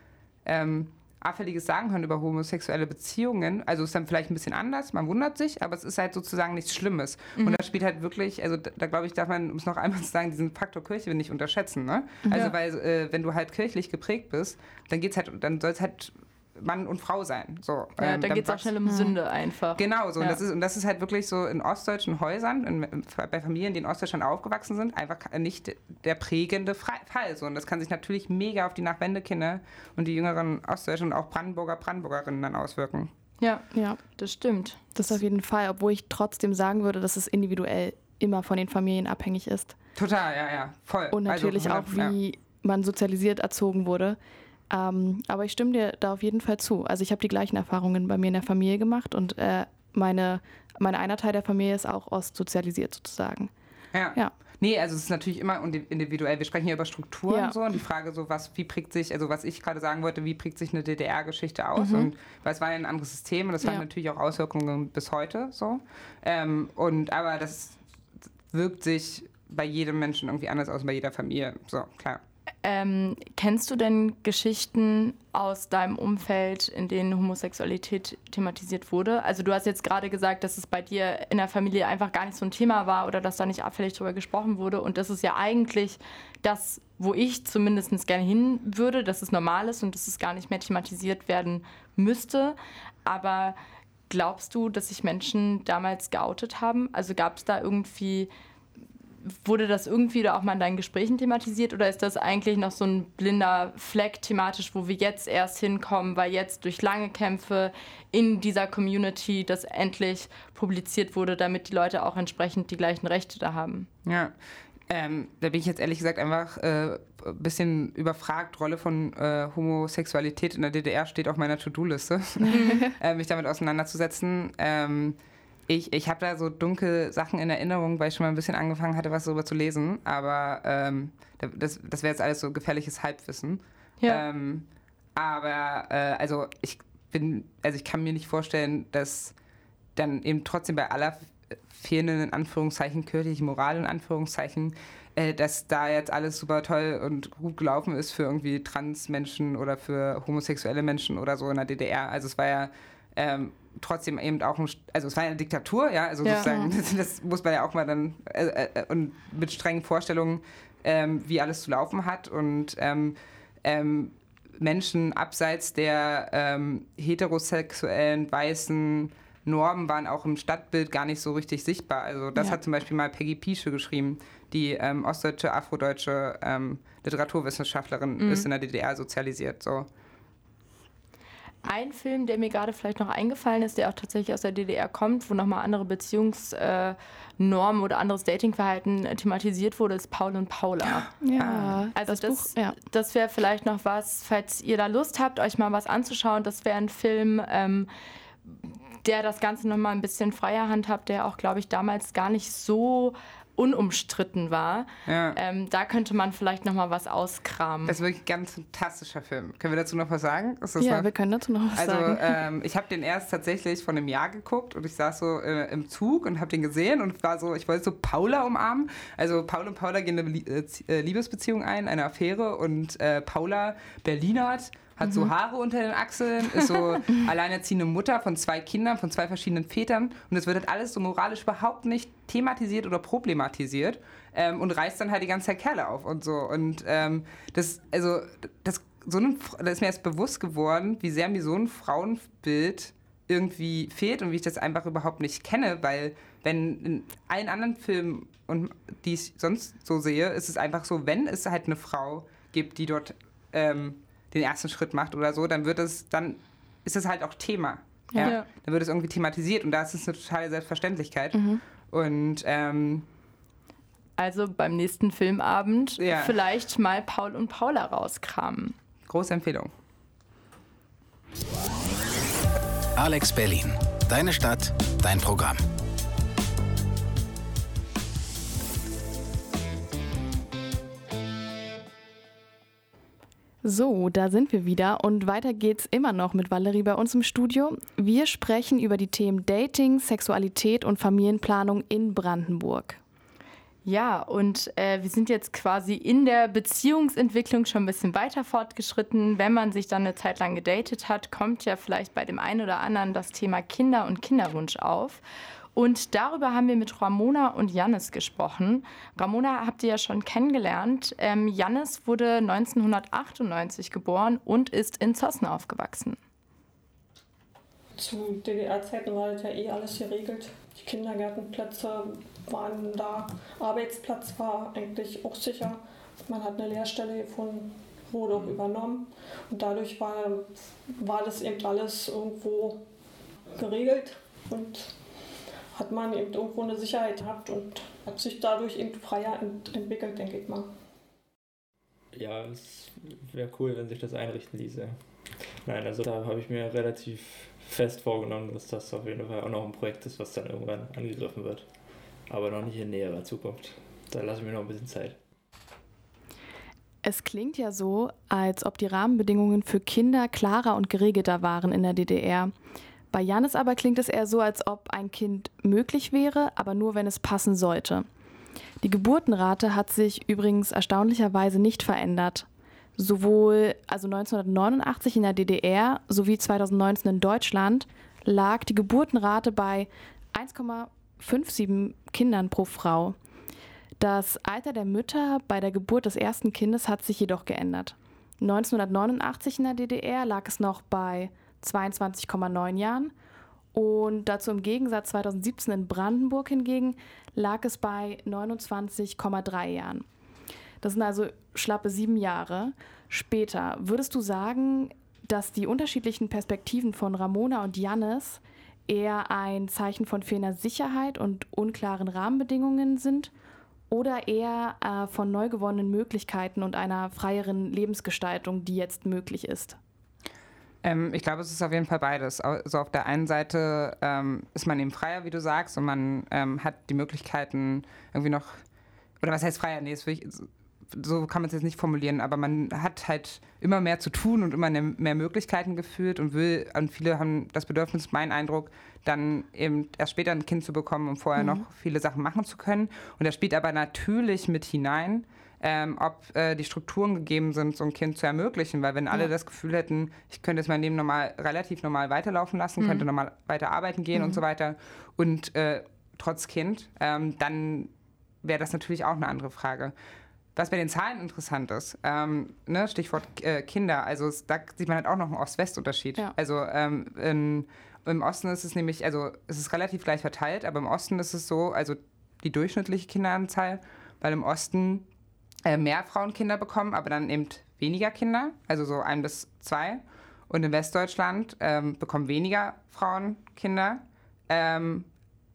ähm, Auffälliges sagen können über homosexuelle Beziehungen. Also ist dann vielleicht ein bisschen anders, man wundert sich, aber es ist halt sozusagen nichts Schlimmes. Mhm. Und da spielt halt wirklich, also da, da glaube ich, darf man, um es noch einmal zu sagen, diesen Faktor Kirche nicht unterschätzen. Ne? Also weil, äh, wenn du halt kirchlich geprägt bist, dann geht's halt, dann soll es halt Mann und Frau sein. So, ja, ähm, da geht es auch schnell um Sünde einfach. Genau, so. Ja. Und, das ist, und das ist halt wirklich so in ostdeutschen Häusern, in, bei Familien, die in Ostdeutschland aufgewachsen sind, einfach nicht der prägende Fall. So. Und das kann sich natürlich mega auf die Nachwendekinder und die jüngeren Ostdeutschen und auch Brandenburger, Brandenburgerinnen dann auswirken. Ja, ja, das stimmt. Das auf jeden Fall, obwohl ich trotzdem sagen würde, dass es individuell immer von den Familien abhängig ist. Total, ja, ja, voll. Und also natürlich also, auch, wie ja. man sozialisiert erzogen wurde. Ähm, aber ich stimme dir da auf jeden Fall zu. Also ich habe die gleichen Erfahrungen bei mir in der Familie gemacht und äh, meine, meine einer Teil der Familie ist auch ostsozialisiert sozusagen. Ja. ja. Nee, also es ist natürlich immer individuell. Wir sprechen hier über Strukturen ja. so und die Frage so, was, wie prägt sich, also was ich gerade sagen wollte, wie prägt sich eine DDR-Geschichte aus? Mhm. Und weil es war ja ein anderes System und das ja. hat natürlich auch Auswirkungen bis heute so. Ähm, und aber das wirkt sich bei jedem Menschen irgendwie anders aus, bei jeder Familie. So, klar. Ähm, kennst du denn Geschichten aus deinem Umfeld, in denen Homosexualität thematisiert wurde? Also du hast jetzt gerade gesagt, dass es bei dir in der Familie einfach gar nicht so ein Thema war oder dass da nicht abfällig drüber gesprochen wurde. Und das ist ja eigentlich das, wo ich zumindest gerne hin würde, dass es normal ist und dass es gar nicht mehr thematisiert werden müsste. Aber glaubst du, dass sich Menschen damals geoutet haben? Also gab es da irgendwie wurde das irgendwie da auch mal in deinen Gesprächen thematisiert oder ist das eigentlich noch so ein blinder Fleck thematisch, wo wir jetzt erst hinkommen, weil jetzt durch lange Kämpfe in dieser Community das endlich publiziert wurde, damit die Leute auch entsprechend die gleichen Rechte da haben? Ja. Ähm, da bin ich jetzt ehrlich gesagt einfach äh, ein bisschen überfragt. Rolle von äh, Homosexualität in der DDR steht auf meiner To-Do-Liste, äh, mich damit auseinanderzusetzen. Ähm, Ich, ich habe da so dunkle Sachen in Erinnerung, weil ich schon mal ein bisschen angefangen hatte, was darüber zu lesen. Aber ähm, das, das wäre jetzt alles so gefährliches Halbwissen. Ja. Ähm, aber äh, also ich bin, also ich kann mir nicht vorstellen, dass dann eben trotzdem bei aller fehlenden in Anführungszeichen kirchlichen Moral in Anführungszeichen, äh, dass da jetzt alles super toll und gut gelaufen ist für irgendwie Transmenschen oder für homosexuelle Menschen oder so in der DDR. Also es war ja ähm, trotzdem eben auch ein, also es war eine Diktatur, ja, also ja. sozusagen, das, das, muss man ja auch mal dann äh, äh, und mit strengen Vorstellungen, ähm, wie alles zu laufen hat und ähm, ähm Menschen abseits der ähm, heterosexuellen weißen Normen waren auch im Stadtbild gar nicht so richtig sichtbar. Also das ja. hat zum Beispiel mal Peggy Piesche geschrieben, die ähm, ostdeutsche, afrodeutsche Literaturwissenschaftlerin mhm. ist in der DDR sozialisiert. So. Ein Film, der mir gerade vielleicht noch eingefallen ist, der auch tatsächlich aus der DDR kommt, wo nochmal andere Beziehungsnormen äh, oder anderes Datingverhalten äh, thematisiert wurde, ist Paul und Paula. Ja, ah. also das, das, ja. das wäre vielleicht noch was, falls ihr da Lust habt, euch mal was anzuschauen. Das wäre ein Film, ähm, der das Ganze nochmal ein bisschen freier handhabt, der auch, glaube ich, damals gar nicht so unumstritten war. Ja. Ähm, da könnte man vielleicht noch mal was auskramen. Das ist wirklich ein ganz fantastischer Film. Können wir dazu noch was sagen? ja, noch? wir können dazu noch was also, sagen. Also ähm, ich habe den erst tatsächlich vor einem Jahr geguckt und ich saß so äh, im Zug und habe den gesehen und war so, ich wollte so Paula umarmen. Also Paul und Paula gehen eine äh, Liebesbeziehung ein, eine Affäre und äh, Paula Berlinert hat mhm. so Haare unter den Achseln, ist so alleinerziehende Mutter von zwei Kindern, von zwei verschiedenen Vätern und es wird halt alles so moralisch überhaupt nicht thematisiert oder problematisiert ähm, und reißt dann halt die ganze Zeit Kerle auf und so. Und ähm, das, also, das, so ein, das ist mir erst bewusst geworden, wie sehr mir so ein Frauenbild irgendwie fehlt und wie ich das einfach überhaupt nicht kenne, weil wenn in allen anderen Filmen und die ich sonst so sehe, ist es einfach so, wenn es halt eine Frau gibt, die dort ähm, den ersten Schritt macht oder so, dann wird es, dann ist es halt auch Thema. Ja. ja. Dann wird es irgendwie thematisiert und da ist es eine totale Selbstverständlichkeit. Mhm. Und ähm, also beim nächsten Filmabend ja. vielleicht mal Paul und Paula rauskramen. Große Empfehlung. Alex Berlin. Deine Stadt, dein Programm. So, da sind wir wieder und weiter geht's immer noch mit Valerie bei uns im Studio. Wir sprechen über die Themen Dating, Sexualität und Familienplanung in Brandenburg. Ja, und äh, wir sind jetzt quasi in der Beziehungsentwicklung schon ein bisschen weiter fortgeschritten. Wenn man sich dann eine Zeit lang gedatet hat, kommt ja vielleicht bei dem einen oder anderen das Thema Kinder und Kinderwunsch auf. Und darüber haben wir mit Ramona und Jannis gesprochen. Ramona habt ihr ja schon kennengelernt. Ähm, Jannis wurde 1998 geboren und ist in Zossen aufgewachsen. Zu DDR-Zeiten war das ja eh alles geregelt. Die Kindergärtenplätze waren da, Arbeitsplatz war eigentlich auch sicher. Man hat eine Lehrstelle gefunden, wurde auch übernommen. Und dadurch war, war das eben alles irgendwo geregelt. Und hat man eben irgendwo eine Sicherheit gehabt und hat sich dadurch eben freier ent entwickelt, denke ich mal. Ja, es wäre cool, wenn sich das einrichten ließe. Nein, also da habe ich mir relativ fest vorgenommen, dass das auf jeden Fall auch noch ein Projekt ist, was dann irgendwann angegriffen wird. Aber noch nicht in näherer Zukunft. Da lasse ich mir noch ein bisschen Zeit. Es klingt ja so, als ob die Rahmenbedingungen für Kinder klarer und geregelter waren in der DDR. Bei Janis aber klingt es eher so, als ob ein Kind möglich wäre, aber nur wenn es passen sollte. Die Geburtenrate hat sich übrigens erstaunlicherweise nicht verändert. Sowohl also 1989 in der DDR sowie 2019 in Deutschland lag die Geburtenrate bei 1,57 Kindern pro Frau. Das Alter der Mütter bei der Geburt des ersten Kindes hat sich jedoch geändert. 1989 in der DDR lag es noch bei 22,9 Jahren. Und dazu im Gegensatz 2017 in Brandenburg hingegen lag es bei 29,3 Jahren. Das sind also schlappe sieben Jahre. Später, würdest du sagen, dass die unterschiedlichen Perspektiven von Ramona und Jannis eher ein Zeichen von fehlender Sicherheit und unklaren Rahmenbedingungen sind oder eher äh, von neu gewonnenen Möglichkeiten und einer freieren Lebensgestaltung, die jetzt möglich ist? Ähm, ich glaube, es ist auf jeden Fall beides. Also auf der einen Seite ähm, ist man eben freier, wie du sagst, und man ähm, hat die Möglichkeiten irgendwie noch, oder was heißt freier? Nee, ich, so kann man es jetzt nicht formulieren, aber man hat halt immer mehr zu tun und immer mehr Möglichkeiten gefühlt und will, und viele haben das Bedürfnis, mein Eindruck, dann eben erst später ein Kind zu bekommen, um vorher mhm. noch viele Sachen machen zu können. Und das spielt aber natürlich mit hinein, ähm, ob äh, die Strukturen gegeben sind, so ein Kind zu ermöglichen. Weil wenn alle ja. das Gefühl hätten, ich könnte jetzt mein Leben normal, relativ normal weiterlaufen lassen, mhm. könnte normal weiter arbeiten gehen mhm. und so weiter und äh, trotz Kind, ähm, dann wäre das natürlich auch eine andere Frage. Was bei den Zahlen interessant ist, ähm, ne, Stichwort äh, Kinder, also da sieht man halt auch noch einen Ost-West-Unterschied. Ja. Also ähm, in, im Osten ist es nämlich, also es ist relativ gleich verteilt, aber im Osten ist es so, also die durchschnittliche Kinderanzahl, weil im Osten äh, mehr Frauen Kinder bekommen, aber dann eben weniger Kinder, also so ein bis zwei. Und in Westdeutschland ähm, bekommen weniger Frauen Kinder, ähm,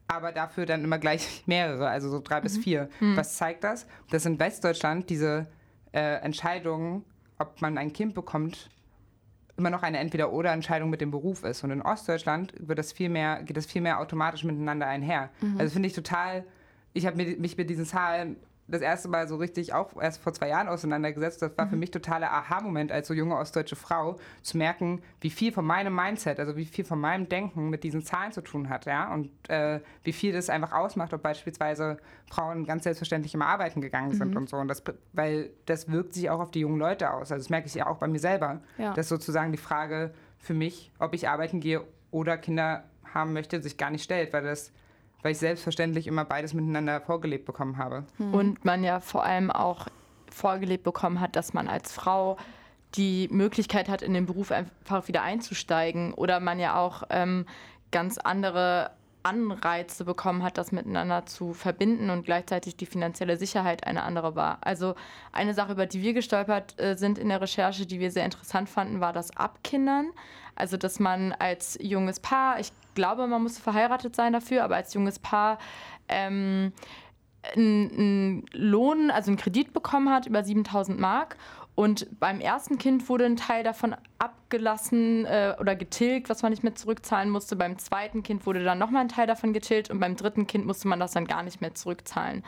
aber dafür dann immer gleich mehrere, also so drei mhm. bis vier. Mhm. Was zeigt das? Dass in Westdeutschland diese äh, Entscheidung, ob man ein Kind bekommt, immer noch eine Entweder-Oder-Entscheidung mit dem Beruf ist. Und in Ostdeutschland wird das viel mehr, geht das viel mehr automatisch miteinander einher. Mhm. Also finde ich total, ich habe mich mit diesen Zahlen das erste Mal so richtig auch erst vor zwei Jahren auseinandergesetzt. Das war mhm. für mich totaler Aha-Moment als so junge ostdeutsche Frau, zu merken, wie viel von meinem Mindset, also wie viel von meinem Denken mit diesen Zahlen zu tun hat, ja, und äh, wie viel das einfach ausmacht, ob beispielsweise Frauen ganz selbstverständlich immer arbeiten gegangen sind mhm. und so. Und das, weil das wirkt sich auch auf die jungen Leute aus. Also das merke ich ja auch bei mir selber. Ja. Dass sozusagen die Frage für mich, ob ich arbeiten gehe oder Kinder haben möchte, sich gar nicht stellt, weil das weil ich selbstverständlich immer beides miteinander vorgelebt bekommen habe. Mhm. Und man ja vor allem auch vorgelebt bekommen hat, dass man als Frau die Möglichkeit hat, in den Beruf einfach wieder einzusteigen oder man ja auch ähm, ganz andere Anreize bekommen hat, das miteinander zu verbinden und gleichzeitig die finanzielle Sicherheit eine andere war. Also eine Sache, über die wir gestolpert äh, sind in der Recherche, die wir sehr interessant fanden, war das Abkindern. Also dass man als junges Paar, ich glaube, man muss verheiratet sein dafür, aber als junges Paar ähm, einen Lohn, also einen Kredit bekommen hat über 7000 Mark und beim ersten Kind wurde ein Teil davon abgelassen äh, oder getilgt, was man nicht mehr zurückzahlen musste. Beim zweiten Kind wurde dann nochmal ein Teil davon getilgt und beim dritten Kind musste man das dann gar nicht mehr zurückzahlen.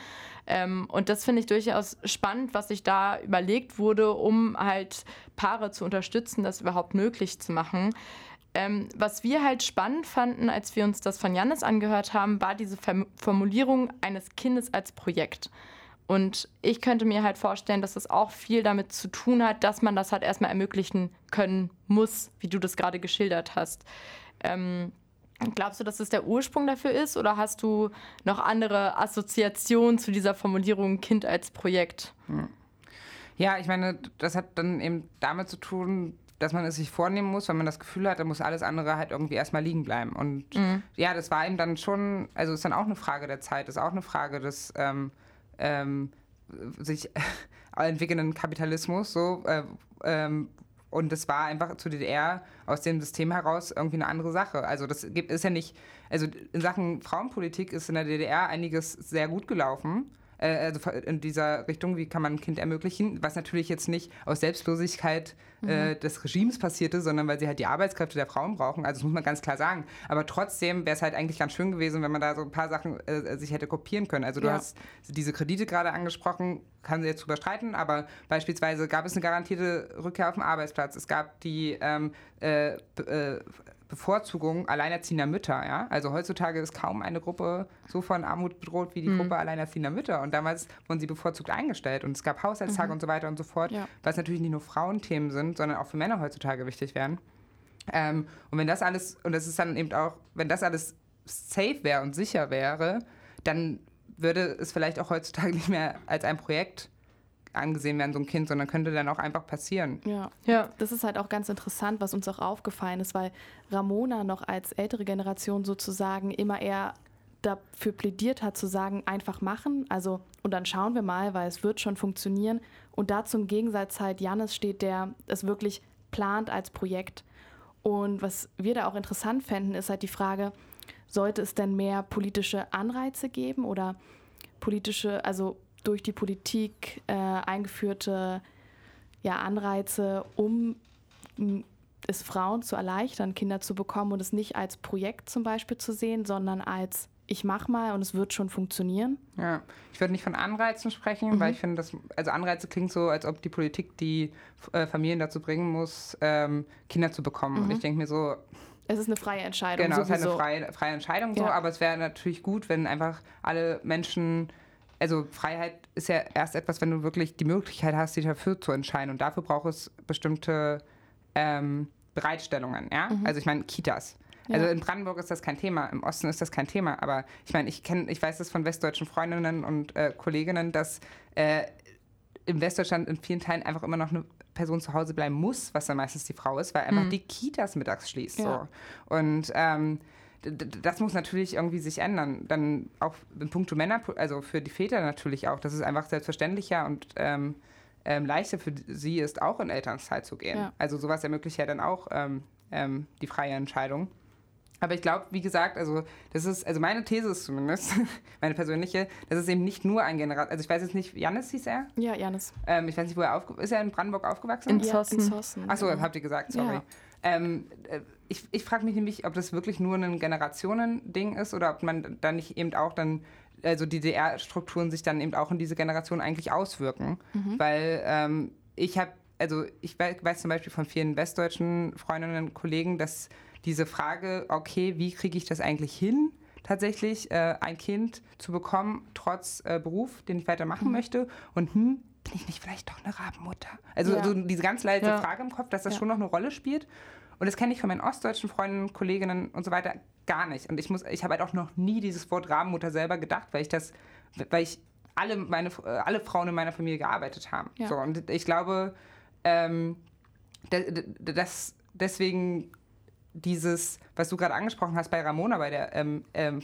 Ähm, und das finde ich durchaus spannend, was sich da überlegt wurde, um halt Paare zu unterstützen, das überhaupt möglich zu machen. Ähm, was wir halt spannend fanden, als wir uns das von Jannis angehört haben, war diese Formulierung eines Kindes als Projekt. Und ich könnte mir halt vorstellen, dass das auch viel damit zu tun hat, dass man das halt erstmal ermöglichen können muss, wie du das gerade geschildert hast. Ähm, glaubst du, dass das der Ursprung dafür ist oder hast du noch andere Assoziationen zu dieser Formulierung Kind als Projekt? Hm. Ja, ich meine, das hat dann eben damit zu tun, dass man es sich vornehmen muss, wenn man das Gefühl hat, dann muss alles andere halt irgendwie erstmal liegen bleiben. Und mhm. ja, das war eben dann schon, also ist dann auch eine Frage der Zeit, ist auch eine Frage des, ähm, ähm, sich entwickelnden Kapitalismus so äh, ähm, und das war einfach zu DDR aus dem System heraus irgendwie eine andere Sache. Also das gibt, ist ja nicht, also in Sachen Frauenpolitik ist in der DDR einiges sehr gut gelaufen äh, also in dieser Richtung, wie kann man ein Kind ermöglichen, was natürlich jetzt nicht aus Selbstlosigkeit äh, mhm. des Regimes passierte, sondern weil sie halt die Arbeitskräfte der Frauen brauchen. Also das muss man ganz klar sagen. Aber trotzdem wäre es halt eigentlich ganz schön gewesen, wenn man da so ein paar Sachen äh, sich hätte kopieren können. Also du ja. hast diese Kredite gerade angesprochen, kann sie jetzt drüber streiten, aber beispielsweise gab es eine garantierte Rückkehr auf den Arbeitsplatz. Es gab die ähm, äh, äh Bevorzugung alleinerziehender Mütter. Ja? Also heutzutage ist kaum eine Gruppe so von Armut bedroht wie die mhm. Gruppe alleinerziehender Mütter. Und damals wurden sie bevorzugt eingestellt. Und es gab Haushaltstage mhm. und so weiter und so fort, ja. was natürlich nicht nur Frauenthemen sind, sondern auch für Männer heutzutage wichtig werden. Ähm, und wenn das alles, und das ist dann eben auch, wenn das alles safe wäre und sicher wäre, dann würde es vielleicht auch heutzutage nicht mehr als ein Projekt angesehen werden, so ein Kind, sondern könnte dann auch einfach passieren. Ja. ja, das ist halt auch ganz interessant, was uns auch aufgefallen ist, weil Ramona noch als ältere Generation sozusagen immer eher dafür plädiert hat, zu sagen, einfach machen, also und dann schauen wir mal, weil es wird schon funktionieren. Und dazu im Gegensatz halt Janis steht, der es wirklich plant als Projekt. Und was wir da auch interessant fänden, ist halt die Frage, sollte es denn mehr politische Anreize geben oder politische, also durch die Politik äh, eingeführte ja, Anreize, um es Frauen zu erleichtern, Kinder zu bekommen und es nicht als Projekt zum Beispiel zu sehen, sondern als ich mach mal und es wird schon funktionieren? Ja, ich würde nicht von Anreizen sprechen, mhm. weil ich finde, dass, also Anreize klingt so, als ob die Politik die äh, Familien dazu bringen muss, ähm, Kinder zu bekommen. Mhm. Und ich denke mir so, es ist eine freie Entscheidung. Genau, sowieso. es ist eine freie, freie Entscheidung so, ja. aber es wäre natürlich gut, wenn einfach alle Menschen, also Freiheit ist ja erst etwas, wenn du wirklich die Möglichkeit hast, dich dafür zu entscheiden. Und dafür braucht es bestimmte ähm, Bereitstellungen, ja. Mhm. Also ich meine, Kitas. Ja. Also in Brandenburg ist das kein Thema, im Osten ist das kein Thema. Aber ich meine, ich kenne, ich weiß das von westdeutschen Freundinnen und äh, Kolleginnen, dass äh, in Westdeutschland in vielen Teilen einfach immer noch eine Person zu Hause bleiben muss, was dann meistens die Frau ist, weil einfach mhm. die Kitas mittags schließt. Ja. So. Und ähm, das muss natürlich irgendwie sich ändern. Dann auch in puncto Männer, also für die Väter natürlich auch. Das ist einfach selbstverständlicher und ähm, ähm, leichter für sie ist, auch in Elternzeit zu gehen. Ja. Also sowas ermöglicht ja dann auch ähm, ähm, die freie Entscheidung. Aber ich glaube, wie gesagt, also das ist, also meine These ist zumindest, meine persönliche, das ist eben nicht nur ein General, also ich weiß jetzt nicht, Janis hieß er? Ja, Janis. Ähm, ich weiß nicht, wo er aufgewachsen ist. Er in Brandenburg aufgewachsen? In Zossen. Ja, in Zossen Achso, genau. habt ihr gesagt, sorry. Ja. Ähm, äh, ich ich frage mich nämlich, ob das wirklich nur ein Generationending ist oder ob man dann nicht eben auch dann also die DDR-Strukturen sich dann eben auch in diese Generation eigentlich auswirken. Mhm. Weil ähm, ich habe, also ich weiß, weiß, zum Beispiel von vielen westdeutschen Freundinnen und Kollegen, dass diese Frage, okay, wie kriege ich das eigentlich hin, tatsächlich äh, ein Kind zu bekommen, trotz äh, Beruf, den ich weitermachen mhm. möchte. Und hm, bin ich nicht vielleicht doch eine Rabenmutter? Also ja. so diese ganz leise ja. Frage im Kopf, dass das ja. schon noch eine Rolle spielt. Und das kenne ich von meinen ostdeutschen Freunden, Kolleginnen und so weiter gar nicht. Und ich muss, ich habe halt auch noch nie dieses Wort Rabenmutter selber gedacht, weil ich das, weil ich alle meine, äh, alle Frauen in meiner Familie gearbeitet haben. So, und ich glaube, ähm, das, deswegen dieses, was du gerade angesprochen hast bei Ramona, bei der ähm, ähm,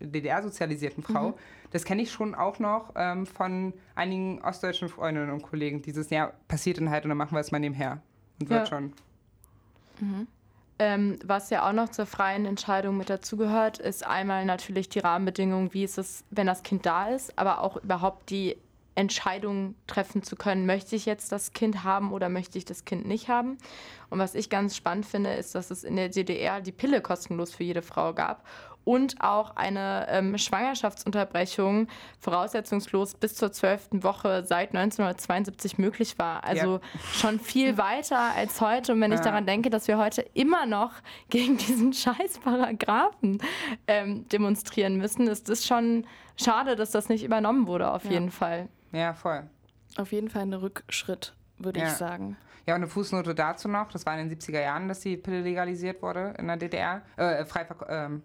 DDR-sozialisierten Frau, mhm. das kenne ich schon auch noch ähm, von einigen ostdeutschen Freundinnen und Kollegen. Dieses, ja, passiert dann halt und dann machen wir es mal nebenher. Und wird ja. schon. Mhm. Ähm, was ja auch noch zur freien Entscheidung mit dazugehört, ist einmal natürlich die Rahmenbedingungen, wie ist es, wenn das Kind da ist, aber auch überhaupt die Entscheidung treffen zu können, möchte ich jetzt das Kind haben oder möchte ich das Kind nicht haben. Und was ich ganz spannend finde, ist, dass es in der DDR die Pille kostenlos für jede Frau gab und auch eine ähm, Schwangerschaftsunterbrechung voraussetzungslos bis zur zwölften Woche seit 1972 möglich war. Also ja. schon viel weiter als heute. Und wenn ja. ich daran denke, dass wir heute immer noch gegen diesen scheiß Paragraphen ähm, demonstrieren müssen, ist es schon schade, dass das nicht übernommen wurde, auf ja. jeden Fall. Ja, voll. Auf jeden Fall ein Rückschritt, würde ja. ich sagen. Ja, und eine Fußnote dazu noch, das war in den 70er Jahren, dass die Pille legalisiert wurde in der DDR, äh, frei, ähm,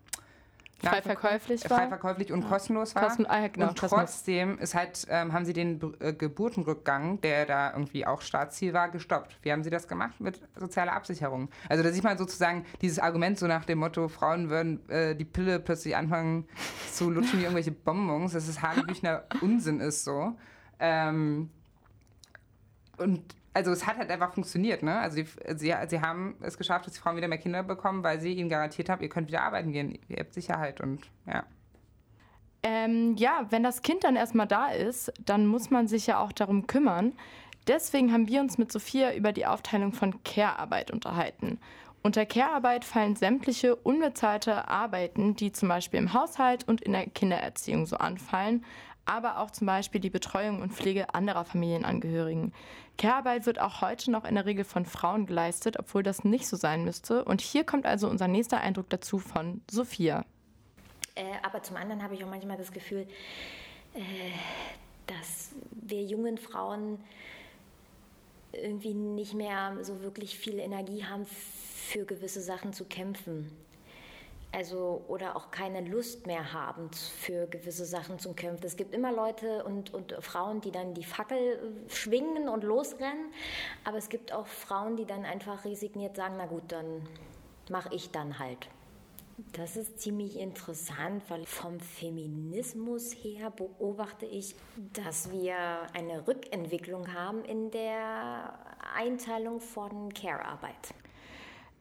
frei verkäuflich war. Frei verkäuflich und ja. kostenlos war. Kosten, ah, genau, und trotzdem ist halt, ähm, haben sie den äh, Geburtenrückgang, der da irgendwie auch Staatsziel war, gestoppt. Wie haben sie das gemacht? Mit sozialer Absicherung. Also da sieht man sozusagen dieses Argument so nach dem Motto, Frauen würden äh, die Pille plötzlich anfangen zu lutschen wie irgendwelche Bonbons, dass es Hanebüchner Unsinn ist so. Ähm, und also es hat halt einfach funktioniert, ne? Also die, sie, sie haben es geschafft, dass die Frauen wieder mehr Kinder bekommen, weil sie ihnen garantiert haben, ihr könnt wieder arbeiten gehen, ihr habt Sicherheit und ja. Ähm, ja, wenn das Kind dann erstmal da ist, dann muss man sich ja auch darum kümmern. Deswegen haben wir uns mit Sophia über die Aufteilung von Care-Arbeit unterhalten. Unter Care-Arbeit fallen sämtliche unbezahlte Arbeiten, die zum Beispiel im Haushalt und in der Kindererziehung so anfallen, aber auch zum Beispiel die Betreuung und Pflege anderer Familienangehörigen. Care-Arbeit wird auch heute noch in der Regel von Frauen geleistet, obwohl das nicht so sein müsste. Und hier kommt also unser nächster Eindruck dazu von Sophia. Äh, aber zum anderen habe ich auch manchmal das Gefühl, äh, dass wir jungen Frauen irgendwie nicht mehr so wirklich viel Energie haben, für gewisse Sachen zu kämpfen also oder auch keine Lust mehr haben für gewisse Sachen zu kämpfen. Es gibt immer Leute und, und Frauen, die dann die Fackel äh, schwingen und losrennen, aber es gibt auch Frauen, die dann einfach resigniert sagen, na gut, dann mache ich dann halt. Das ist ziemlich interessant, weil vom Feminismus her beobachte ich, dass wir eine Rückentwicklung haben in der Einteilung von Care-Arbeit.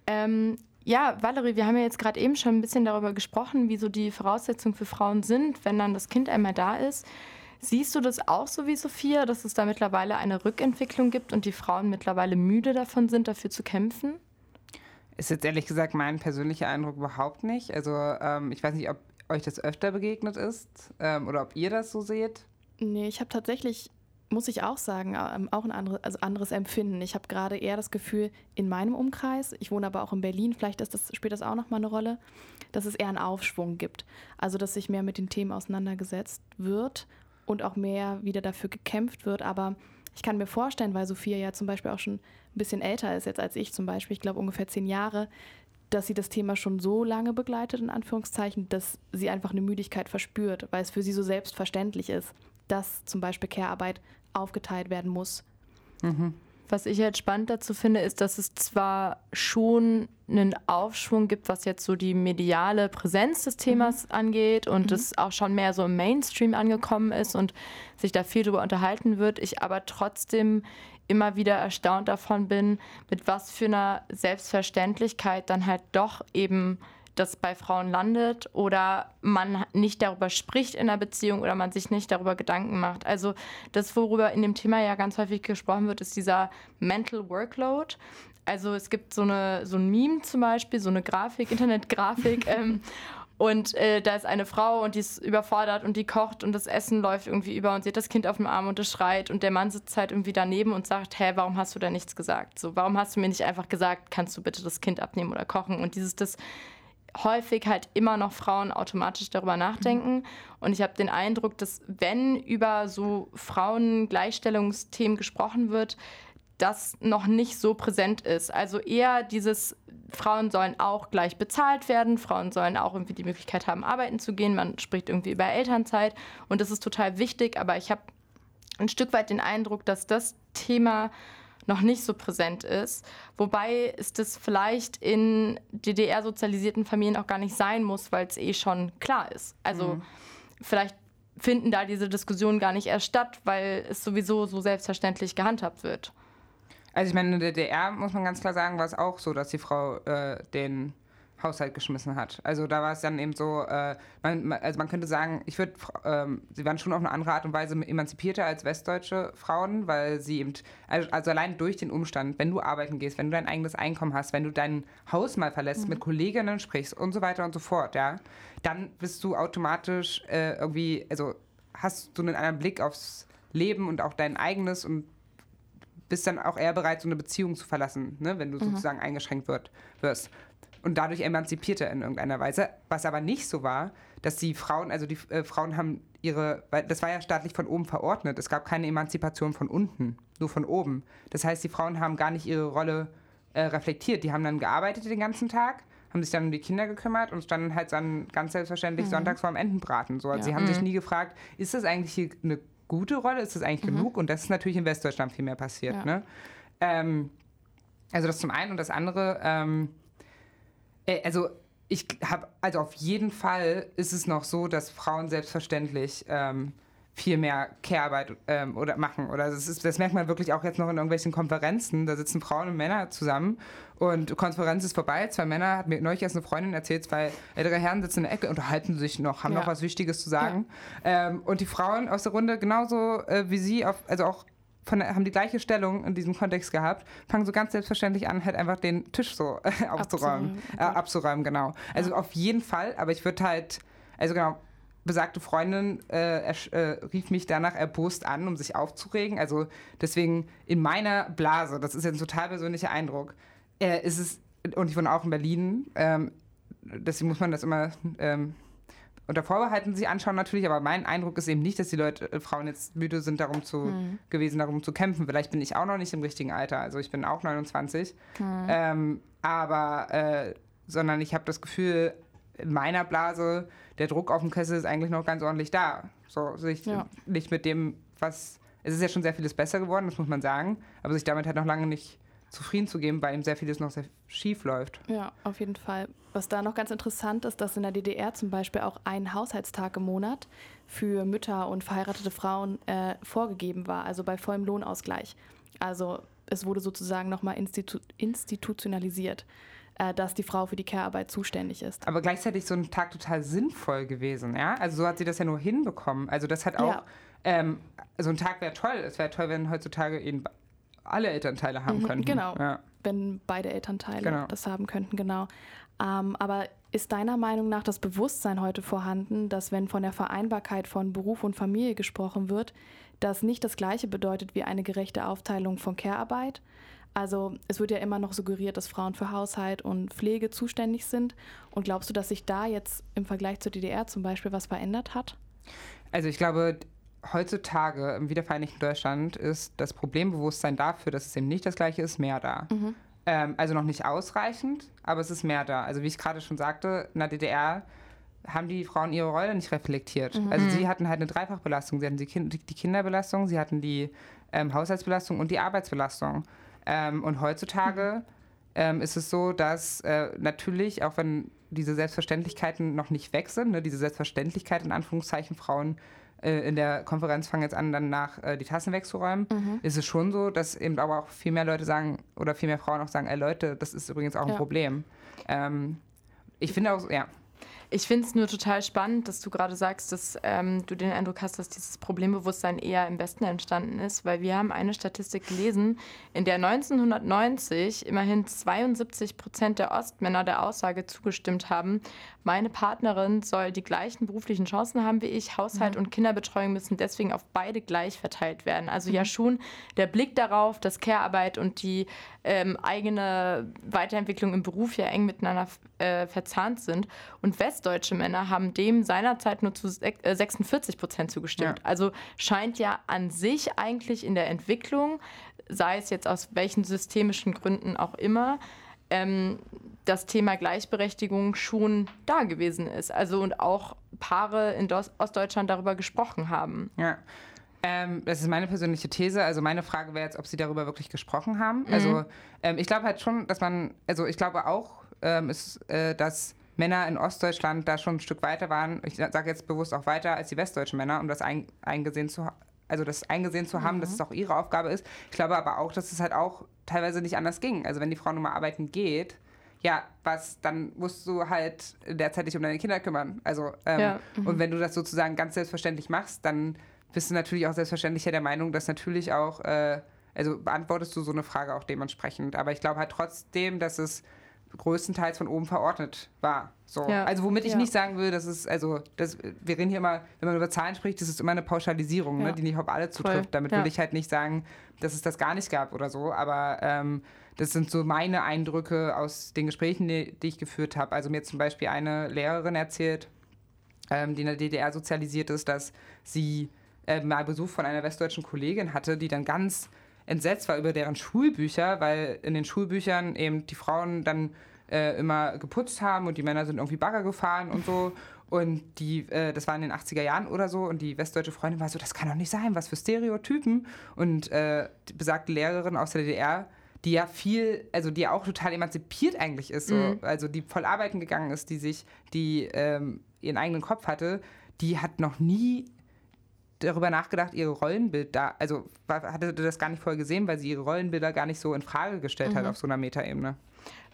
Ähm, ja, Valerie, wir haben ja jetzt gerade eben schon ein bisschen darüber gesprochen, wie so die Voraussetzungen für Frauen sind, wenn dann das Kind einmal da ist. Siehst du das auch so wie Sophia, dass es da mittlerweile eine Rückentwicklung gibt und die Frauen mittlerweile müde davon sind, dafür zu kämpfen? ist jetzt ehrlich gesagt mein persönlicher Eindruck überhaupt nicht. Also ähm, ich weiß nicht, ob euch das öfter begegnet ist ähm, oder ob ihr das so seht. Nee, ich habe tatsächlich, muss ich auch sagen, ähm, auch ein andere, also anderes Empfinden. Ich habe gerade eher das Gefühl, in meinem Umkreis, ich wohne aber auch in Berlin, vielleicht ist das, spielt das auch nochmal eine Rolle, dass es eher einen Aufschwung gibt. Also dass sich mehr mit den Themen auseinandergesetzt wird und auch mehr wieder dafür gekämpft wird. Aber ich kann mir vorstellen, weil Sophia ja zum Beispiel auch schon ein bisschen älter ist jetzt als ich zum Beispiel, ich glaube ungefähr zehn Jahre, dass sie das Thema schon so lange begleitet, in Anführungszeichen, dass sie einfach eine Müdigkeit verspürt, weil es für sie so selbstverständlich ist, dass zum Beispiel Care-Arbeit aufgeteilt werden muss. Mhm. Was ich jetzt spannend dazu finde, ist, dass es zwar schon einen Aufschwung gibt, was jetzt so die mediale Präsenz des Themas mhm. angeht und mhm. es auch schon mehr so im Mainstream angekommen ist und sich da viel drüber unterhalten wird, ich aber trotzdem immer wieder erstaunt davon bin, mit was für einer Selbstverständlichkeit dann halt doch eben das bei Frauen landet oder man nicht darüber spricht in einer Beziehung oder man sich nicht darüber Gedanken macht. Also das, worüber in dem Thema ja ganz häufig gesprochen wird, ist dieser Mental Workload. Also es gibt so, eine, so ein Meme zum Beispiel, so eine Grafik, Internetgrafik. ähm, und äh, da ist eine Frau und die ist überfordert und die kocht und das Essen läuft irgendwie über und sie hat das Kind auf dem Arm und es schreit und der Mann sitzt halt irgendwie daneben und sagt, hä, warum hast du da nichts gesagt? So, warum hast du mir nicht einfach gesagt, kannst du bitte das Kind abnehmen oder kochen? Und dieses, das häufig halt immer noch Frauen automatisch darüber nachdenken. Mhm. Und ich habe den Eindruck, dass wenn über so Frauengleichstellungsthemen gesprochen wird, das noch nicht so präsent ist. Also eher dieses, Frauen sollen auch gleich bezahlt werden, Frauen sollen auch irgendwie die Möglichkeit haben, arbeiten zu gehen. Man spricht irgendwie über Elternzeit und das ist total wichtig, aber ich habe ein Stück weit den Eindruck, dass das Thema noch nicht so präsent ist. Wobei es das vielleicht in DDR-sozialisierten Familien auch gar nicht sein muss, weil es eh schon klar ist. Also mhm. vielleicht finden da diese Diskussionen gar nicht erst statt, weil es sowieso so selbstverständlich gehandhabt wird. Also ich meine, in der DDR muss man ganz klar sagen, war es auch so, dass die Frau äh, den Haushalt geschmissen hat. Also da war es dann eben so, äh, man, also man könnte sagen, ich würde, ähm, sie waren schon auf eine andere Art und Weise emanzipierter als westdeutsche Frauen, weil sie eben, also, also, allein durch den Umstand, wenn du arbeiten gehst, wenn du dein eigenes Einkommen hast, wenn du dein Haus mal verlässt, mhm. mit Kolleginnen sprichst und so weiter und so fort, ja, dann bist du automatisch äh, irgendwie, also hast du einen anderen Blick aufs Leben und auch dein eigenes und bist dann auch eher bereit, so eine Beziehung zu verlassen, ne, wenn du mhm. sozusagen eingeschränkt wird, wirst. Und dadurch emanzipierter in irgendeiner Weise. Was aber nicht so war, dass die Frauen, also die äh, Frauen haben ihre, weil das war ja staatlich von oben verordnet. Es gab keine Emanzipation von unten, nur von oben. Das heißt, die Frauen haben gar nicht ihre Rolle äh, reflektiert. Die haben dann gearbeitet den ganzen Tag, haben sich dann um die Kinder gekümmert und standen halt dann ganz selbstverständlich mhm. sonntags vor dem Entenbraten. So. Also ja. Sie haben mhm. sich nie gefragt, ist das eigentlich eine gute Rolle? Ist das eigentlich mhm. genug? Und das ist natürlich in Westdeutschland viel mehr passiert. Ja. Ne? Ähm, also das zum einen und das andere, ähm, äh, also ich habe, also auf jeden Fall ist es noch so, dass Frauen selbstverständlich ähm, viel mehr Care-Arbeit ähm, oder machen. Oder das, ist, das merkt man wirklich auch jetzt noch in irgendwelchen Konferenzen. Da sitzen Frauen und Männer zusammen und Konferenz ist vorbei. Zwei Männer, hat mir neulich erst eine Freundin erzählt, zwei ältere Herren sitzen in der Ecke, unterhalten sich noch, haben ja. noch was Wichtiges zu sagen. Ja. Ähm, und die Frauen aus der Runde, genauso äh, wie sie, auf, also auch von, haben die gleiche Stellung in diesem Kontext gehabt, fangen so ganz selbstverständlich an, halt einfach den Tisch so äh, aufzuräumen. Abzuräumen, äh, abzuräumen genau. Also ja. auf jeden Fall, aber ich würde halt, also genau, besagte Freundin äh, äh, rief mich danach erbost an, um sich aufzuregen. Also deswegen in meiner Blase, das ist jetzt ein total persönlicher Eindruck, äh, ist es, und ich wohne auch in Berlin, ähm, deswegen muss man das immer ähm, unter Vorbehalten sich anschauen natürlich, aber mein Eindruck ist eben nicht, dass die Leute, äh, Frauen jetzt müde sind, darum zu, mhm. gewesen, darum zu kämpfen. Vielleicht bin ich auch noch nicht im richtigen Alter, also ich bin auch 29. Mhm. Ähm, aber, äh, sondern ich habe das Gefühl, in meiner Blase, der Druck auf dem Kessel ist eigentlich noch ganz ordentlich da. So, sich ja. nicht mit dem, was. Es ist ja schon sehr vieles besser geworden, das muss man sagen, aber sich damit halt noch lange nicht zufrieden zu geben, weil ihm sehr vieles noch sehr schief läuft. Ja, auf jeden Fall. Was da noch ganz interessant ist, dass in der DDR zum Beispiel auch ein Haushaltstag im Monat für Mütter und verheiratete Frauen äh, vorgegeben war, also bei vollem Lohnausgleich. Also es wurde sozusagen nochmal institu institutionalisiert, äh, dass die Frau für die Care-Arbeit zuständig ist. Aber gleichzeitig so ein Tag total sinnvoll gewesen, ja? Also so hat sie das ja nur hinbekommen. Also das hat auch, ja. ähm, so ein Tag wäre toll. Es wäre toll, wenn heutzutage eben alle Elternteile haben mhm, könnten. Genau. Ja. wenn beide Elternteile Genau. das haben könnten, genau. Ähm, aber ist deiner Meinung nach das Bewusstsein heute vorhanden, dass wenn von der Vereinbarkeit von Beruf und Familie gesprochen wird, das nicht das gleiche bedeutet wie eine gerechte Aufteilung von Care-Arbeit? Also es wird ja immer noch suggeriert, dass Frauen für Haushalt und Pflege zuständig sind. Und glaubst du, dass sich da jetzt im Vergleich zur DDR zum Beispiel was verändert hat? Also ich glaube, heutzutage im wiedervereinigten Deutschland ist das Problembewusstsein dafür, dass es eben nicht das gleiche ist, mehr da. Ähm, also noch nicht ausreichend, aber es ist mehr da. Also wie ich gerade schon sagte, in der DDR haben die Frauen ihre Rolle nicht reflektiert. Also sie hatten halt eine Dreifachbelastung. Sie hatten die, kind die Kinderbelastung, sie hatten die ähm, Haushaltsbelastung und die Arbeitsbelastung. Ähm, und heutzutage ähm, ist es so, dass äh, natürlich, auch wenn diese Selbstverständlichkeiten noch nicht weg sind, ne, diese Selbstverständlichkeit in Anführungszeichen, Frauen in der Konferenz fangen jetzt an, dann nach äh, die Tassen wegzuräumen, ist es schon so, dass eben aber auch viel mehr Leute sagen, oder viel mehr Frauen auch sagen, ey Leute, das ist übrigens auch ein Ja. Problem. Ähm, ich finde auch, ja, Ich finde es nur total spannend, dass du gerade sagst, dass ähm, du den Eindruck hast, dass dieses Problembewusstsein eher im Westen entstanden ist, weil wir haben eine Statistik gelesen, in der 1990 immerhin 72 Prozent der Ostmänner der Aussage zugestimmt haben, meine Partnerin soll die gleichen beruflichen Chancen haben wie ich, Haushalt und Kinderbetreuung müssen deswegen auf beide gleich verteilt werden. Also ja schon der Blick darauf, dass Care-Arbeit und die ähm, eigene Weiterentwicklung im Beruf ja eng miteinander äh, verzahnt sind. Und westdeutsche Männer haben dem seinerzeit nur zu sek- äh, 46 Prozent zugestimmt. Ja. Also scheint ja an sich eigentlich in der Entwicklung, sei es jetzt aus welchen systemischen Gründen auch immer, ähm, das Thema Gleichberechtigung schon da gewesen ist. Also und auch Paare in Ostdeutschland darüber gesprochen haben. Ja. Ähm, das ist meine persönliche These. Also meine Frage wäre jetzt, ob Sie darüber wirklich gesprochen haben. Also ähm, ich glaube halt schon, dass man, also ich glaube auch, ähm, ist, äh, dass Männer in Ostdeutschland da schon ein Stück weiter waren. Ich sage jetzt bewusst auch weiter als die westdeutschen Männer, um das ein, eingesehen zu ha- also das eingesehen zu haben, dass es auch ihre Aufgabe ist. Ich glaube aber auch, dass es halt auch teilweise nicht anders ging. Also wenn die Frau nun mal arbeiten geht, ja, was, dann musst du halt in der Zeit dich um deine Kinder kümmern. Also, ähm, Ja, und wenn du das sozusagen ganz selbstverständlich machst, dann bist du natürlich auch selbstverständlich der Meinung, dass natürlich auch, äh, also beantwortest du so eine Frage auch dementsprechend. Aber ich glaube halt trotzdem, dass es größtenteils von oben verordnet war. So. Ja. Also womit ich Ja. nicht sagen will, dass es, also das, wir reden hier immer, wenn man über Zahlen spricht, das ist immer eine Pauschalisierung, Ja. ne, die nicht auf alle zutrifft. Damit Ja. will ich halt nicht sagen, dass es das gar nicht gab oder so, aber ähm, das sind so meine Eindrücke aus den Gesprächen, die, die ich geführt habe. Also mir zum Beispiel eine Lehrerin erzählt, ähm, die in der DDR sozialisiert ist, dass sie äh, mal Besuch von einer westdeutschen Kollegin hatte, die dann ganz entsetzt war über deren Schulbücher, weil in den Schulbüchern eben die Frauen dann äh, immer geputzt haben und die Männer sind irgendwie Bagger gefahren und so. Und die, äh, das war in den 80er Jahren oder so, und die westdeutsche Freundin war so, das kann doch nicht sein, was für Stereotypen. Und äh, die besagte Lehrerin aus der DDR, die ja viel, also die ja auch total emanzipiert eigentlich ist, so, also die voll arbeiten gegangen ist, die sich, die ähm, ihren eigenen Kopf hatte, die hat noch nie darüber nachgedacht, ihre Rollenbild da, also hatte das gar nicht vorher gesehen, weil sie ihre Rollenbilder gar nicht so in Frage gestellt hat auf so einer Metaebene.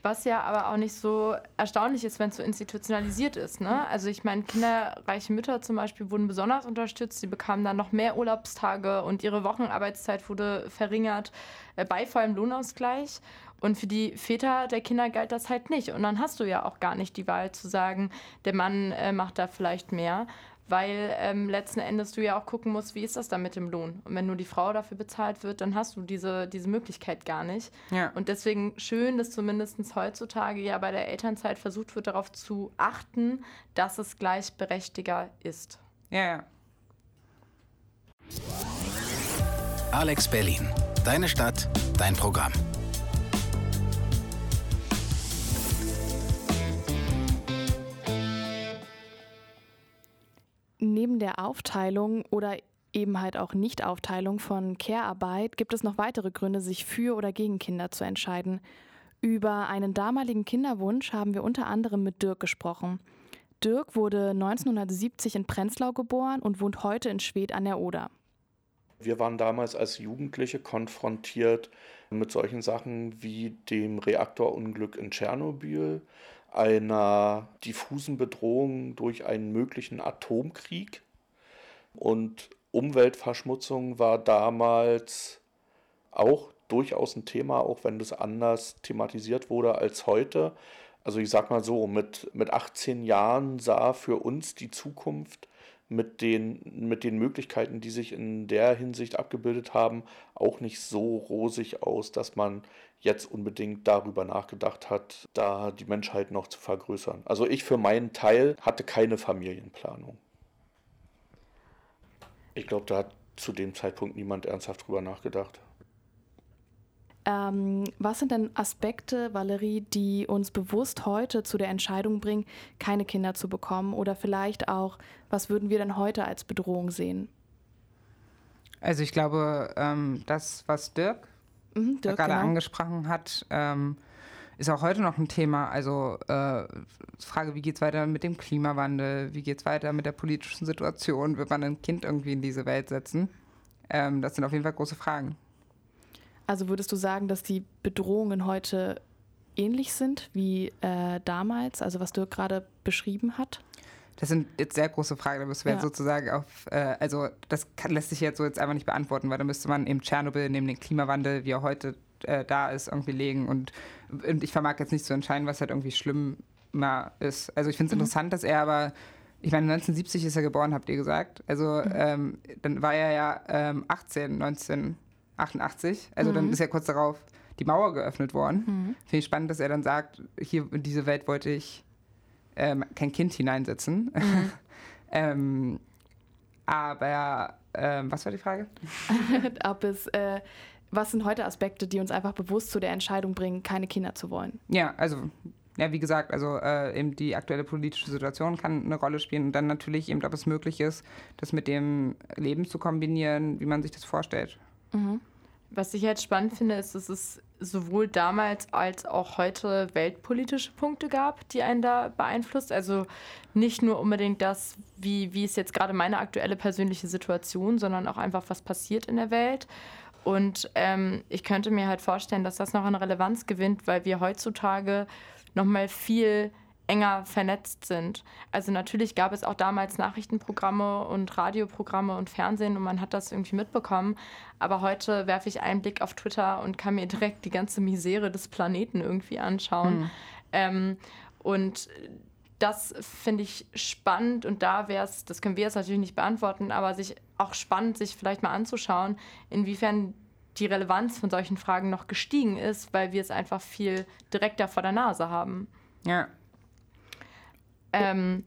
Was ja aber auch nicht so erstaunlich ist, wenn es so institutionalisiert ist. Ne? Also ich meine, kinderreiche Mütter zum Beispiel wurden besonders unterstützt. Sie bekamen dann noch mehr Urlaubstage und ihre Wochenarbeitszeit wurde verringert äh, bei vollem Lohnausgleich. Und für die Väter der Kinder galt das halt nicht. Und dann hast du ja auch gar nicht die Wahl zu sagen, der Mann äh, macht da vielleicht mehr, weil ähm, letzten Endes du ja auch gucken musst, wie ist das dann mit dem Lohn. Und wenn nur die Frau dafür bezahlt wird, dann hast du diese, diese Möglichkeit gar nicht. Ja. Und deswegen schön, dass zumindest heutzutage ja bei der Elternzeit versucht wird, darauf zu achten, dass es gleichberechtiger ist. Ja, ja. Alex Berlin. Deine Stadt, dein Programm. Der Aufteilung oder eben halt auch Nichtaufteilung von Care-Arbeit gibt es noch weitere Gründe, sich für oder gegen Kinder zu entscheiden. Über einen damaligen Kinderwunsch haben wir unter anderem mit Dirk gesprochen. Dirk wurde 1970 in Prenzlau geboren und wohnt heute in Schwedt an der Oder. Wir waren damals als Jugendliche konfrontiert mit solchen Sachen wie dem Reaktorunglück in Tschernobyl, einer diffusen Bedrohung durch einen möglichen Atomkrieg und Umweltverschmutzung war damals auch durchaus ein Thema, auch wenn das anders thematisiert wurde als heute. Also ich sag mal so, mit, mit 18 Jahren sah für uns die Zukunft mit den, mit den Möglichkeiten, die sich in der Hinsicht abgebildet haben, auch nicht so rosig aus, dass man jetzt unbedingt darüber nachgedacht hat, da die Menschheit noch zu vergrößern. Also ich für meinen Teil hatte keine Familienplanung. Ich glaube, da hat zu dem Zeitpunkt niemand ernsthaft drüber nachgedacht. Ähm, was sind denn Aspekte, Valerie, die uns bewusst heute zu der Entscheidung bringen, keine Kinder zu bekommen? Oder vielleicht auch, was würden wir denn heute als Bedrohung sehen? Also ich glaube, ähm, das, was Dirk, mhm, Dirk gerade genau. angesprochen hat, ähm, ist auch heute noch ein Thema. Also äh, Frage, wie geht es weiter mit dem Klimawandel? Wie geht es weiter mit der politischen Situation? Wird man ein Kind irgendwie in diese Welt setzen? Ähm, das sind auf jeden Fall große Fragen. Also würdest du sagen, dass die Bedrohungen heute ähnlich sind wie äh, damals, also was Dirk gerade beschrieben hat? Das sind jetzt sehr große Fragen. Da müssen wir ja. jetzt sozusagen auf, äh, also das kann, lässt sich jetzt so jetzt einfach nicht beantworten, weil da müsste man eben Tschernobyl neben den Klimawandel, wie er heute äh, da ist, irgendwie legen. Und, und, ich vermag jetzt nicht zu entscheiden, was halt irgendwie schlimmer ist. Also ich finde es mhm. interessant, dass er aber, ich meine, 1970 ist er geboren, habt ihr gesagt. Also mhm. ähm, dann war er ja ähm, 18, 19. 88. Also mhm. dann ist ja kurz darauf die Mauer geöffnet worden. Mhm. Finde ich spannend, dass er dann sagt, hier in diese Welt wollte ich ähm, kein Kind hineinsetzen. Mhm. ähm, aber ähm, was war die Frage? Ob es, äh, was sind heute Aspekte, die uns einfach bewusst zu der Entscheidung bringen, keine Kinder zu wollen? Ja, also ja, wie gesagt, also äh, eben die aktuelle politische Situation kann eine Rolle spielen und dann natürlich eben, ob es möglich ist, das mit dem Leben zu kombinieren, wie man sich das vorstellt. Mhm. Was ich jetzt spannend finde, ist, dass es sowohl damals als auch heute weltpolitische Punkte gab, die einen da beeinflusst. Also nicht nur unbedingt das, wie, wie ist jetzt gerade meine aktuelle persönliche Situation, sondern auch einfach, was passiert in der Welt. Und ähm, ich könnte mir halt vorstellen, dass das noch an Relevanz gewinnt, weil wir heutzutage nochmal viel enger vernetzt sind. Also natürlich gab es auch damals Nachrichtenprogramme und Radioprogramme und Fernsehen und man hat das irgendwie mitbekommen. Aber heute werfe ich einen Blick auf Twitter und kann mir direkt die ganze Misere des Planeten irgendwie anschauen. Mhm. Ähm, und das finde ich spannend und da wäre es, das können wir jetzt natürlich nicht beantworten, aber sich auch spannend, sich vielleicht mal anzuschauen, inwiefern die Relevanz von solchen Fragen noch gestiegen ist, weil wir es einfach viel direkter vor der Nase haben. Ja, ähm,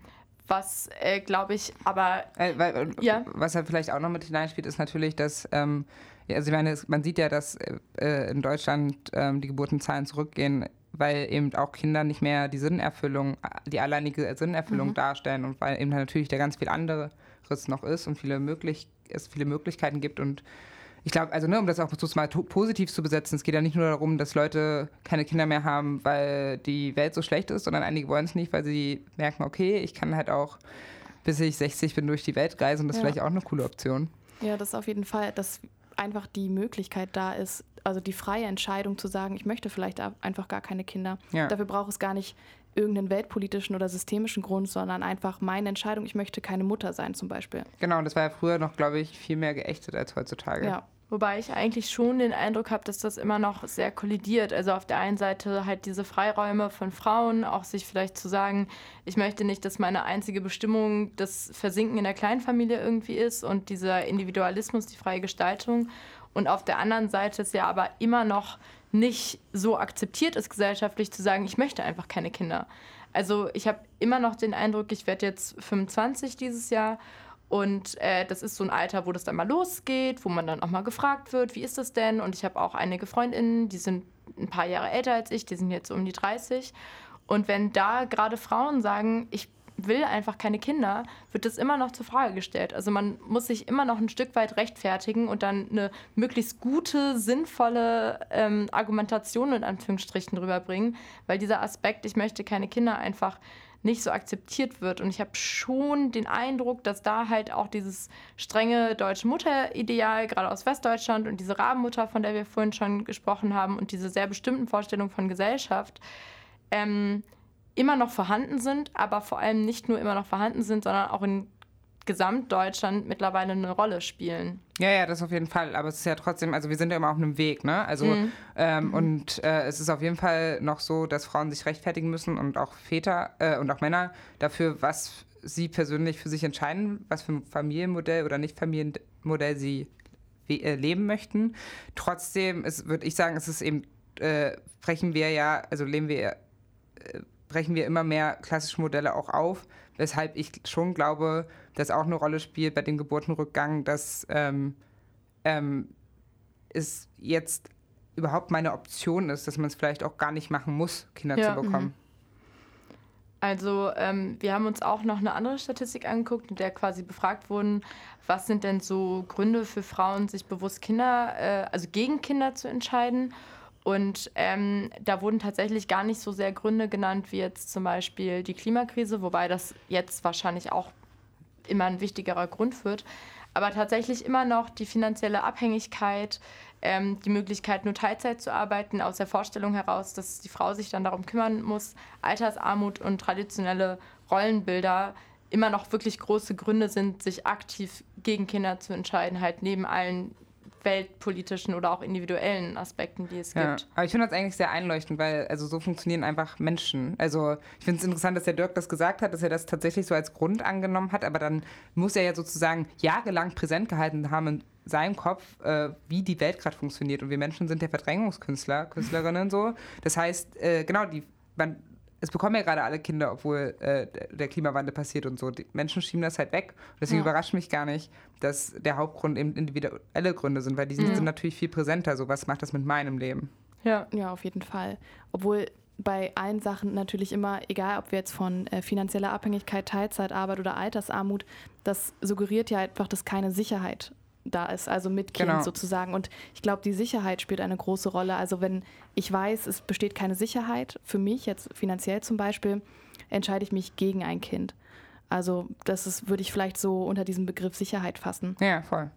was, äh, glaube ich, aber. Äh, weil, äh, ja. Was halt vielleicht auch noch mit hineinspielt, ist natürlich, dass. Ähm, also ich meine, man sieht ja, dass äh, in Deutschland ähm, die Geburtenzahlen zurückgehen, weil eben auch Kinder nicht mehr die Sinnerfüllung, die alleinige Sinnerfüllung mhm. darstellen und weil eben natürlich da ganz viel anderes noch ist und viele möglich, es viele Möglichkeiten gibt und ich glaube, also ne, um das auch mal positiv zu besetzen, es geht ja nicht nur darum, dass Leute keine Kinder mehr haben, weil die Welt so schlecht ist, sondern einige wollen es nicht, weil sie merken, okay, ich kann halt auch, bis ich 60 bin, durch die Welt reisen und das ja. ist vielleicht auch eine coole Option. Ja, das ist auf jeden Fall, dass einfach die Möglichkeit da ist, also die freie Entscheidung zu sagen, ich möchte vielleicht einfach gar keine Kinder. Ja. Dafür braucht es gar nicht irgendeinen weltpolitischen oder systemischen Grund, sondern einfach meine Entscheidung, ich möchte keine Mutter sein zum Beispiel. Genau, und das war ja früher noch, glaube ich, viel mehr geächtet als heutzutage. Ja. Wobei ich eigentlich schon den Eindruck habe, dass das immer noch sehr kollidiert. Also auf der einen Seite halt diese Freiräume von Frauen, auch sich vielleicht zu sagen, ich möchte nicht, dass meine einzige Bestimmung das Versinken in der Kleinfamilie irgendwie ist und dieser Individualismus, die freie Gestaltung. Und auf der anderen Seite ist ja aber immer noch nicht so akzeptiert ist gesellschaftlich zu sagen, ich möchte einfach keine Kinder. Also ich habe immer noch den Eindruck, ich werde jetzt 25 dieses Jahr und äh, das ist so ein Alter, wo das dann mal losgeht, wo man dann auch mal gefragt wird, wie ist das denn? Und ich habe auch einige Freundinnen, die sind ein paar Jahre älter als ich, die sind jetzt um die 30. Und wenn da gerade Frauen sagen, ich will einfach keine Kinder, wird das immer noch zur Frage gestellt. Also man muss sich immer noch ein Stück weit rechtfertigen und dann eine möglichst gute, sinnvolle ähm, Argumentation in Anführungsstrichen rüberbringen, weil dieser Aspekt, ich möchte keine Kinder, einfach nicht so akzeptiert wird. Und ich habe schon den Eindruck, dass da halt auch dieses strenge deutsche Mutterideal, gerade aus Westdeutschland und diese Rabenmutter, von der wir vorhin schon gesprochen haben, und diese sehr bestimmten Vorstellungen von Gesellschaft, ähm, immer noch vorhanden sind, aber vor allem nicht nur immer noch vorhanden sind, sondern auch in Gesamtdeutschland mittlerweile eine Rolle spielen. Ja, ja, das auf jeden Fall. Aber es ist ja trotzdem, also wir sind ja immer auf einem Weg, ne? Also mhm. Ähm, mhm. und äh, es ist auf jeden Fall noch so, dass Frauen sich rechtfertigen müssen und auch Väter äh, und auch Männer dafür, was sie persönlich für sich entscheiden, was für ein Familienmodell oder nicht Familienmodell sie äh, leben möchten. Trotzdem würde ich sagen, es ist eben, äh, brechen wir ja, also leben wir, äh, brechen wir immer mehr klassische Modelle auch auf, weshalb ich schon glaube, dass auch eine Rolle spielt bei dem Geburtenrückgang, dass ähm, ähm, es jetzt überhaupt meine Option ist, dass man es vielleicht auch gar nicht machen muss, Kinder ja. zu bekommen. Mhm. Also ähm, wir haben uns auch noch eine andere Statistik angeguckt, in der quasi befragt wurden, was sind denn so Gründe für Frauen, sich bewusst Kinder, äh, also gegen Kinder zu entscheiden. Und ähm, da wurden tatsächlich gar nicht so sehr Gründe genannt wie jetzt zum Beispiel die Klimakrise, wobei das jetzt wahrscheinlich auch immer ein wichtigerer Grund wird. Aber tatsächlich immer noch die finanzielle Abhängigkeit, ähm, die Möglichkeit, nur Teilzeit zu arbeiten, aus der Vorstellung heraus, dass die Frau sich dann darum kümmern muss, Altersarmut und traditionelle Rollenbilder immer noch wirklich große Gründe sind, sich aktiv gegen Kinder zu entscheiden, halt neben allen weltpolitischen oder auch individuellen Aspekten, die es ja, gibt. Aber ich finde das eigentlich sehr einleuchtend, weil also so funktionieren einfach Menschen. Also ich finde es interessant, dass der Dirk das gesagt hat, dass er das tatsächlich so als Grund angenommen hat, aber dann muss er ja sozusagen jahrelang präsent gehalten haben in seinem Kopf, äh, wie die Welt gerade funktioniert. Und wir Menschen sind ja Verdrängungskünstler, Künstlerinnen so. Das heißt, äh, genau, die, man es bekommen ja gerade alle Kinder, obwohl äh, der Klimawandel passiert und so. Die Menschen schieben das halt weg. Und deswegen ja. überrascht mich gar nicht, dass der Hauptgrund eben individuelle Gründe sind, weil die sind, sind natürlich viel präsenter. So, was macht das mit meinem Leben? Ja, ja, auf jeden Fall. Obwohl bei allen Sachen natürlich immer, egal ob wir jetzt von äh, finanzieller Abhängigkeit, Teilzeitarbeit oder Altersarmut, das suggeriert ja einfach, dass keine Sicherheit da ist, also mit Kind genau. sozusagen. Und ich glaube, die Sicherheit spielt eine große Rolle. Also wenn ich weiß, es besteht keine Sicherheit für mich, jetzt finanziell zum Beispiel, entscheide ich mich gegen ein Kind. Also das ist, würde ich vielleicht so unter diesem Begriff Sicherheit fassen. Ja, voll.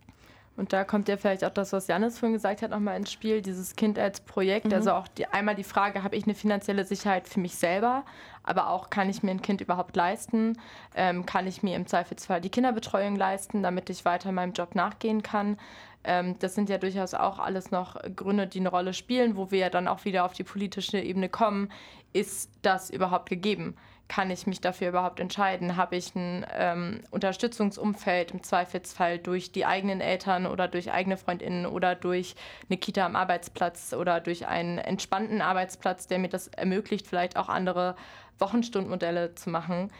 Und da kommt ja vielleicht auch das, was Janis vorhin gesagt hat, nochmal ins Spiel, dieses Kind als Projekt. Mhm. Also auch die, einmal die Frage, habe ich eine finanzielle Sicherheit für mich selber, aber auch, kann ich mir ein Kind überhaupt leisten? Ähm, kann ich mir im Zweifelsfall die Kinderbetreuung leisten, damit ich weiter meinem Job nachgehen kann? Ähm, das sind ja durchaus auch alles noch Gründe, die eine Rolle spielen, wo wir ja dann auch wieder auf die politische Ebene kommen. Ist das überhaupt gegeben? Kann ich mich dafür überhaupt entscheiden? Habe ich ein ähm, Unterstützungsumfeld im Zweifelsfall durch die eigenen Eltern oder durch eigene Freundinnen oder durch eine Kita am Arbeitsplatz oder durch einen entspannten Arbeitsplatz, der mir das ermöglicht, vielleicht auch andere Wochenstundmodelle zu machen?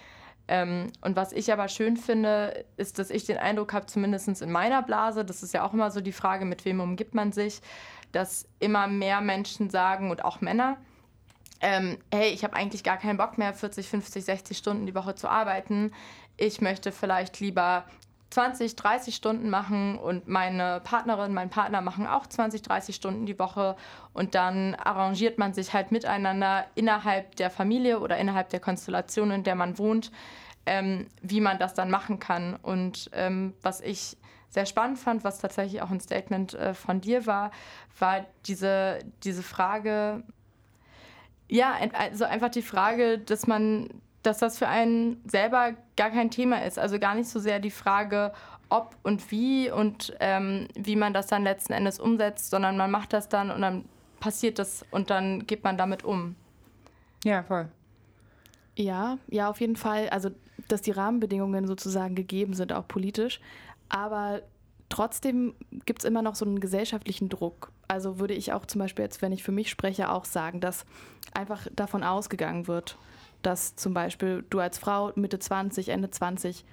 Ähm, und was ich aber schön finde, ist, dass ich den Eindruck habe, zumindest in meiner Blase, das ist ja auch immer so die Frage, mit wem umgibt man sich, dass immer mehr Menschen sagen und auch Männer, ähm, hey, ich habe eigentlich gar keinen Bock mehr, 40, 50, 60 Stunden die Woche zu arbeiten. Ich möchte vielleicht lieber 20, 30 Stunden machen und meine Partnerin, mein Partner machen auch 20, 30 Stunden die Woche und dann arrangiert man sich halt miteinander innerhalb der Familie oder innerhalb der Konstellation, in der man wohnt, ähm, wie man das dann machen kann. Und ähm, was ich sehr spannend fand, was tatsächlich auch ein Statement äh, von dir war, war diese, diese Frage, ja, also einfach die Frage, dass man, dass das für einen selber gar kein Thema ist. Also gar nicht so sehr die Frage, ob und wie und ähm, wie man das dann letzten Endes umsetzt, sondern man macht das dann und dann passiert das und dann geht man damit um. Ja, voll. Ja, ja, auf jeden Fall. Also, dass die Rahmenbedingungen sozusagen gegeben sind, auch politisch. Aber trotzdem gibt es immer noch so einen gesellschaftlichen Druck. Also würde ich auch zum Beispiel jetzt, wenn ich für mich spreche, auch sagen, dass einfach davon ausgegangen wird, dass zum Beispiel du als Frau Mitte 20, Ende 20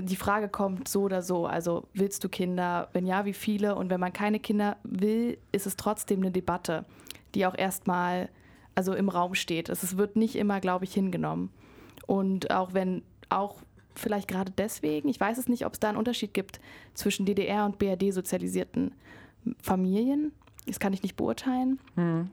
die Frage kommt so oder so, also willst du Kinder? Wenn ja, wie viele? Und wenn man keine Kinder will, ist es trotzdem eine Debatte, die auch erstmal also im Raum steht. Es wird nicht immer, glaube ich, hingenommen. Und auch wenn auch vielleicht gerade deswegen, ich weiß es nicht, ob es da einen Unterschied gibt zwischen DDR und BRD sozialisierten Familien. Das kann ich nicht beurteilen. Hm.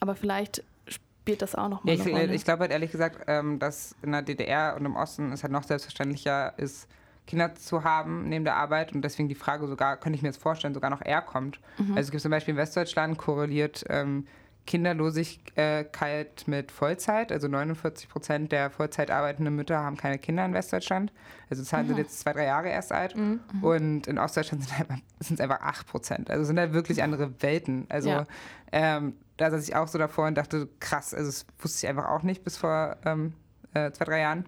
Aber vielleicht spielt das auch noch mal ja, ich, eine Rolle. Ich glaube halt ehrlich gesagt, ähm, dass in der DDR und im Osten es halt noch selbstverständlicher ist, Kinder zu haben neben der Arbeit und deswegen die Frage sogar, könnte ich mir jetzt vorstellen, sogar noch eher kommt. Mhm. Also es gibt zum Beispiel in Westdeutschland korreliert ähm, Kinderlosigkeit mit Vollzeit. Also 49 Prozent der Vollzeit arbeitenden Mütter haben keine Kinder in Westdeutschland. Also Zahlen sind jetzt zwei, drei Jahre erst alt. Mhm. Und in Ostdeutschland sind es einfach 8 Prozent. Also sind da wirklich andere Welten. Also ja. ähm, da saß ich auch so davor und dachte, krass, also das wusste ich einfach auch nicht bis vor ähm, äh, zwei, drei Jahren.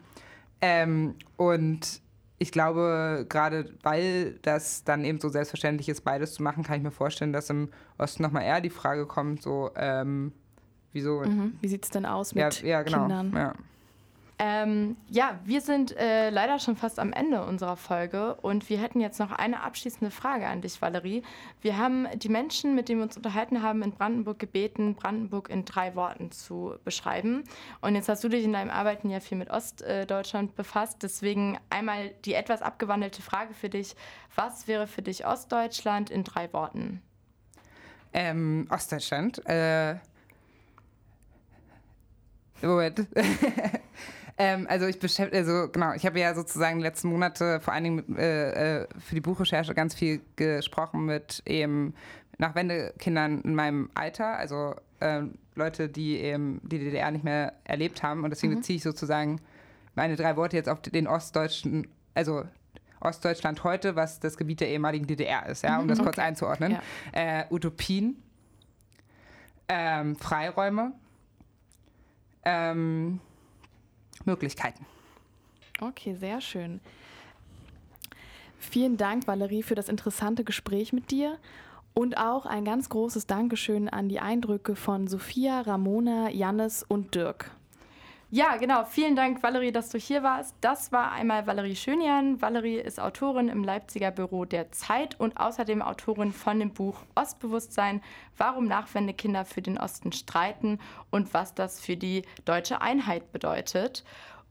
Ähm, und ich glaube, gerade weil das dann eben so selbstverständlich ist, beides zu machen, kann ich mir vorstellen, dass im Osten nochmal eher die Frage kommt, so, ähm, wieso. Mhm. Wie sieht es denn aus mit ja, ja, genau. Kindern? Ja. Ähm, ja, wir sind äh, leider schon fast am Ende unserer Folge und wir hätten jetzt noch eine abschließende Frage an dich, Valerie. Wir haben die Menschen, mit denen wir uns unterhalten haben, in Brandenburg gebeten, Brandenburg in drei Worten zu beschreiben. Und jetzt hast du dich in deinem Arbeiten ja viel mit Ostdeutschland befasst. Deswegen einmal die etwas abgewandelte Frage für dich. Was wäre für dich Ostdeutschland in drei Worten? Ähm, Ostdeutschland. Äh Moment. Ähm, also ich beschäftige, also genau, ich habe ja sozusagen die letzten Monate vor allen Dingen äh, äh, für die Buchrecherche ganz viel gesprochen mit eben Nachwendekindern in meinem Alter, also äh, Leute, die eben die DDR nicht mehr erlebt haben. Und deswegen mhm. beziehe ich sozusagen meine drei Worte jetzt auf den ostdeutschen, also Ostdeutschland heute, was das Gebiet der ehemaligen DDR ist, ja, um mhm, das okay. kurz einzuordnen. Ja. Äh, Utopien, ähm, Freiräume, ähm, Möglichkeiten. Okay, sehr schön. Vielen Dank, Valerie, für das interessante Gespräch mit dir. Und auch ein ganz großes Dankeschön an die Eindrücke von Sophia, Ramona, Jannis und Dirk. Ja, genau. Vielen Dank, Valerie, dass du hier warst. Das war einmal Valerie Schönjan. Valerie ist Autorin im Leipziger Büro der Zeit und außerdem Autorin von dem Buch Ostbewusstsein, warum Nachwendekinder für den Osten streiten und was das für die deutsche Einheit bedeutet.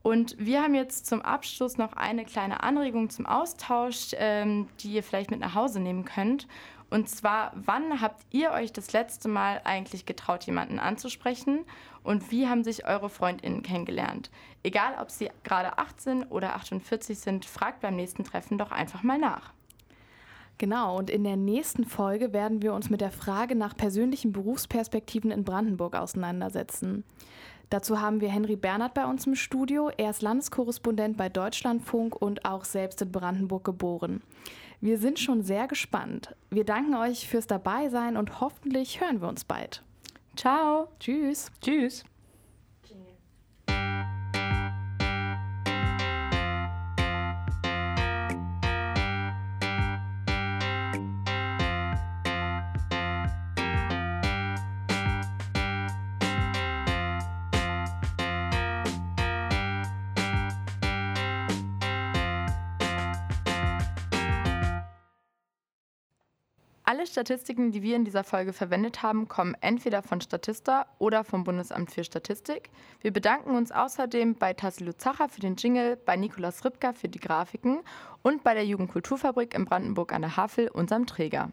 Und wir haben jetzt zum Abschluss noch eine kleine Anregung zum Austausch, ähm, die ihr vielleicht mit nach Hause nehmen könnt. Und zwar, wann habt ihr euch das letzte Mal eigentlich getraut, jemanden anzusprechen? Und wie haben sich eure FreundInnen kennengelernt? Egal, ob sie gerade 18 oder 48 sind, fragt beim nächsten Treffen doch einfach mal nach. Genau, und in der nächsten Folge werden wir uns mit der Frage nach persönlichen Berufsperspektiven in Brandenburg auseinandersetzen. Dazu haben wir Henry Bernhard bei uns im Studio. Er ist Landeskorrespondent bei Deutschlandfunk und auch selbst in Brandenburg geboren. Wir sind schon sehr gespannt. Wir danken euch fürs Dabeisein und hoffentlich hören wir uns bald. Ciao. Tschüss. Tschüss. Alle Statistiken, die wir in dieser Folge verwendet haben, kommen entweder von Statista oder vom Bundesamt für Statistik. Wir bedanken uns außerdem bei Tassilo Zacher für den Jingle, bei Nikolaus Ripka für die Grafiken und bei der Jugendkulturfabrik in Brandenburg an der Havel, unserem Träger.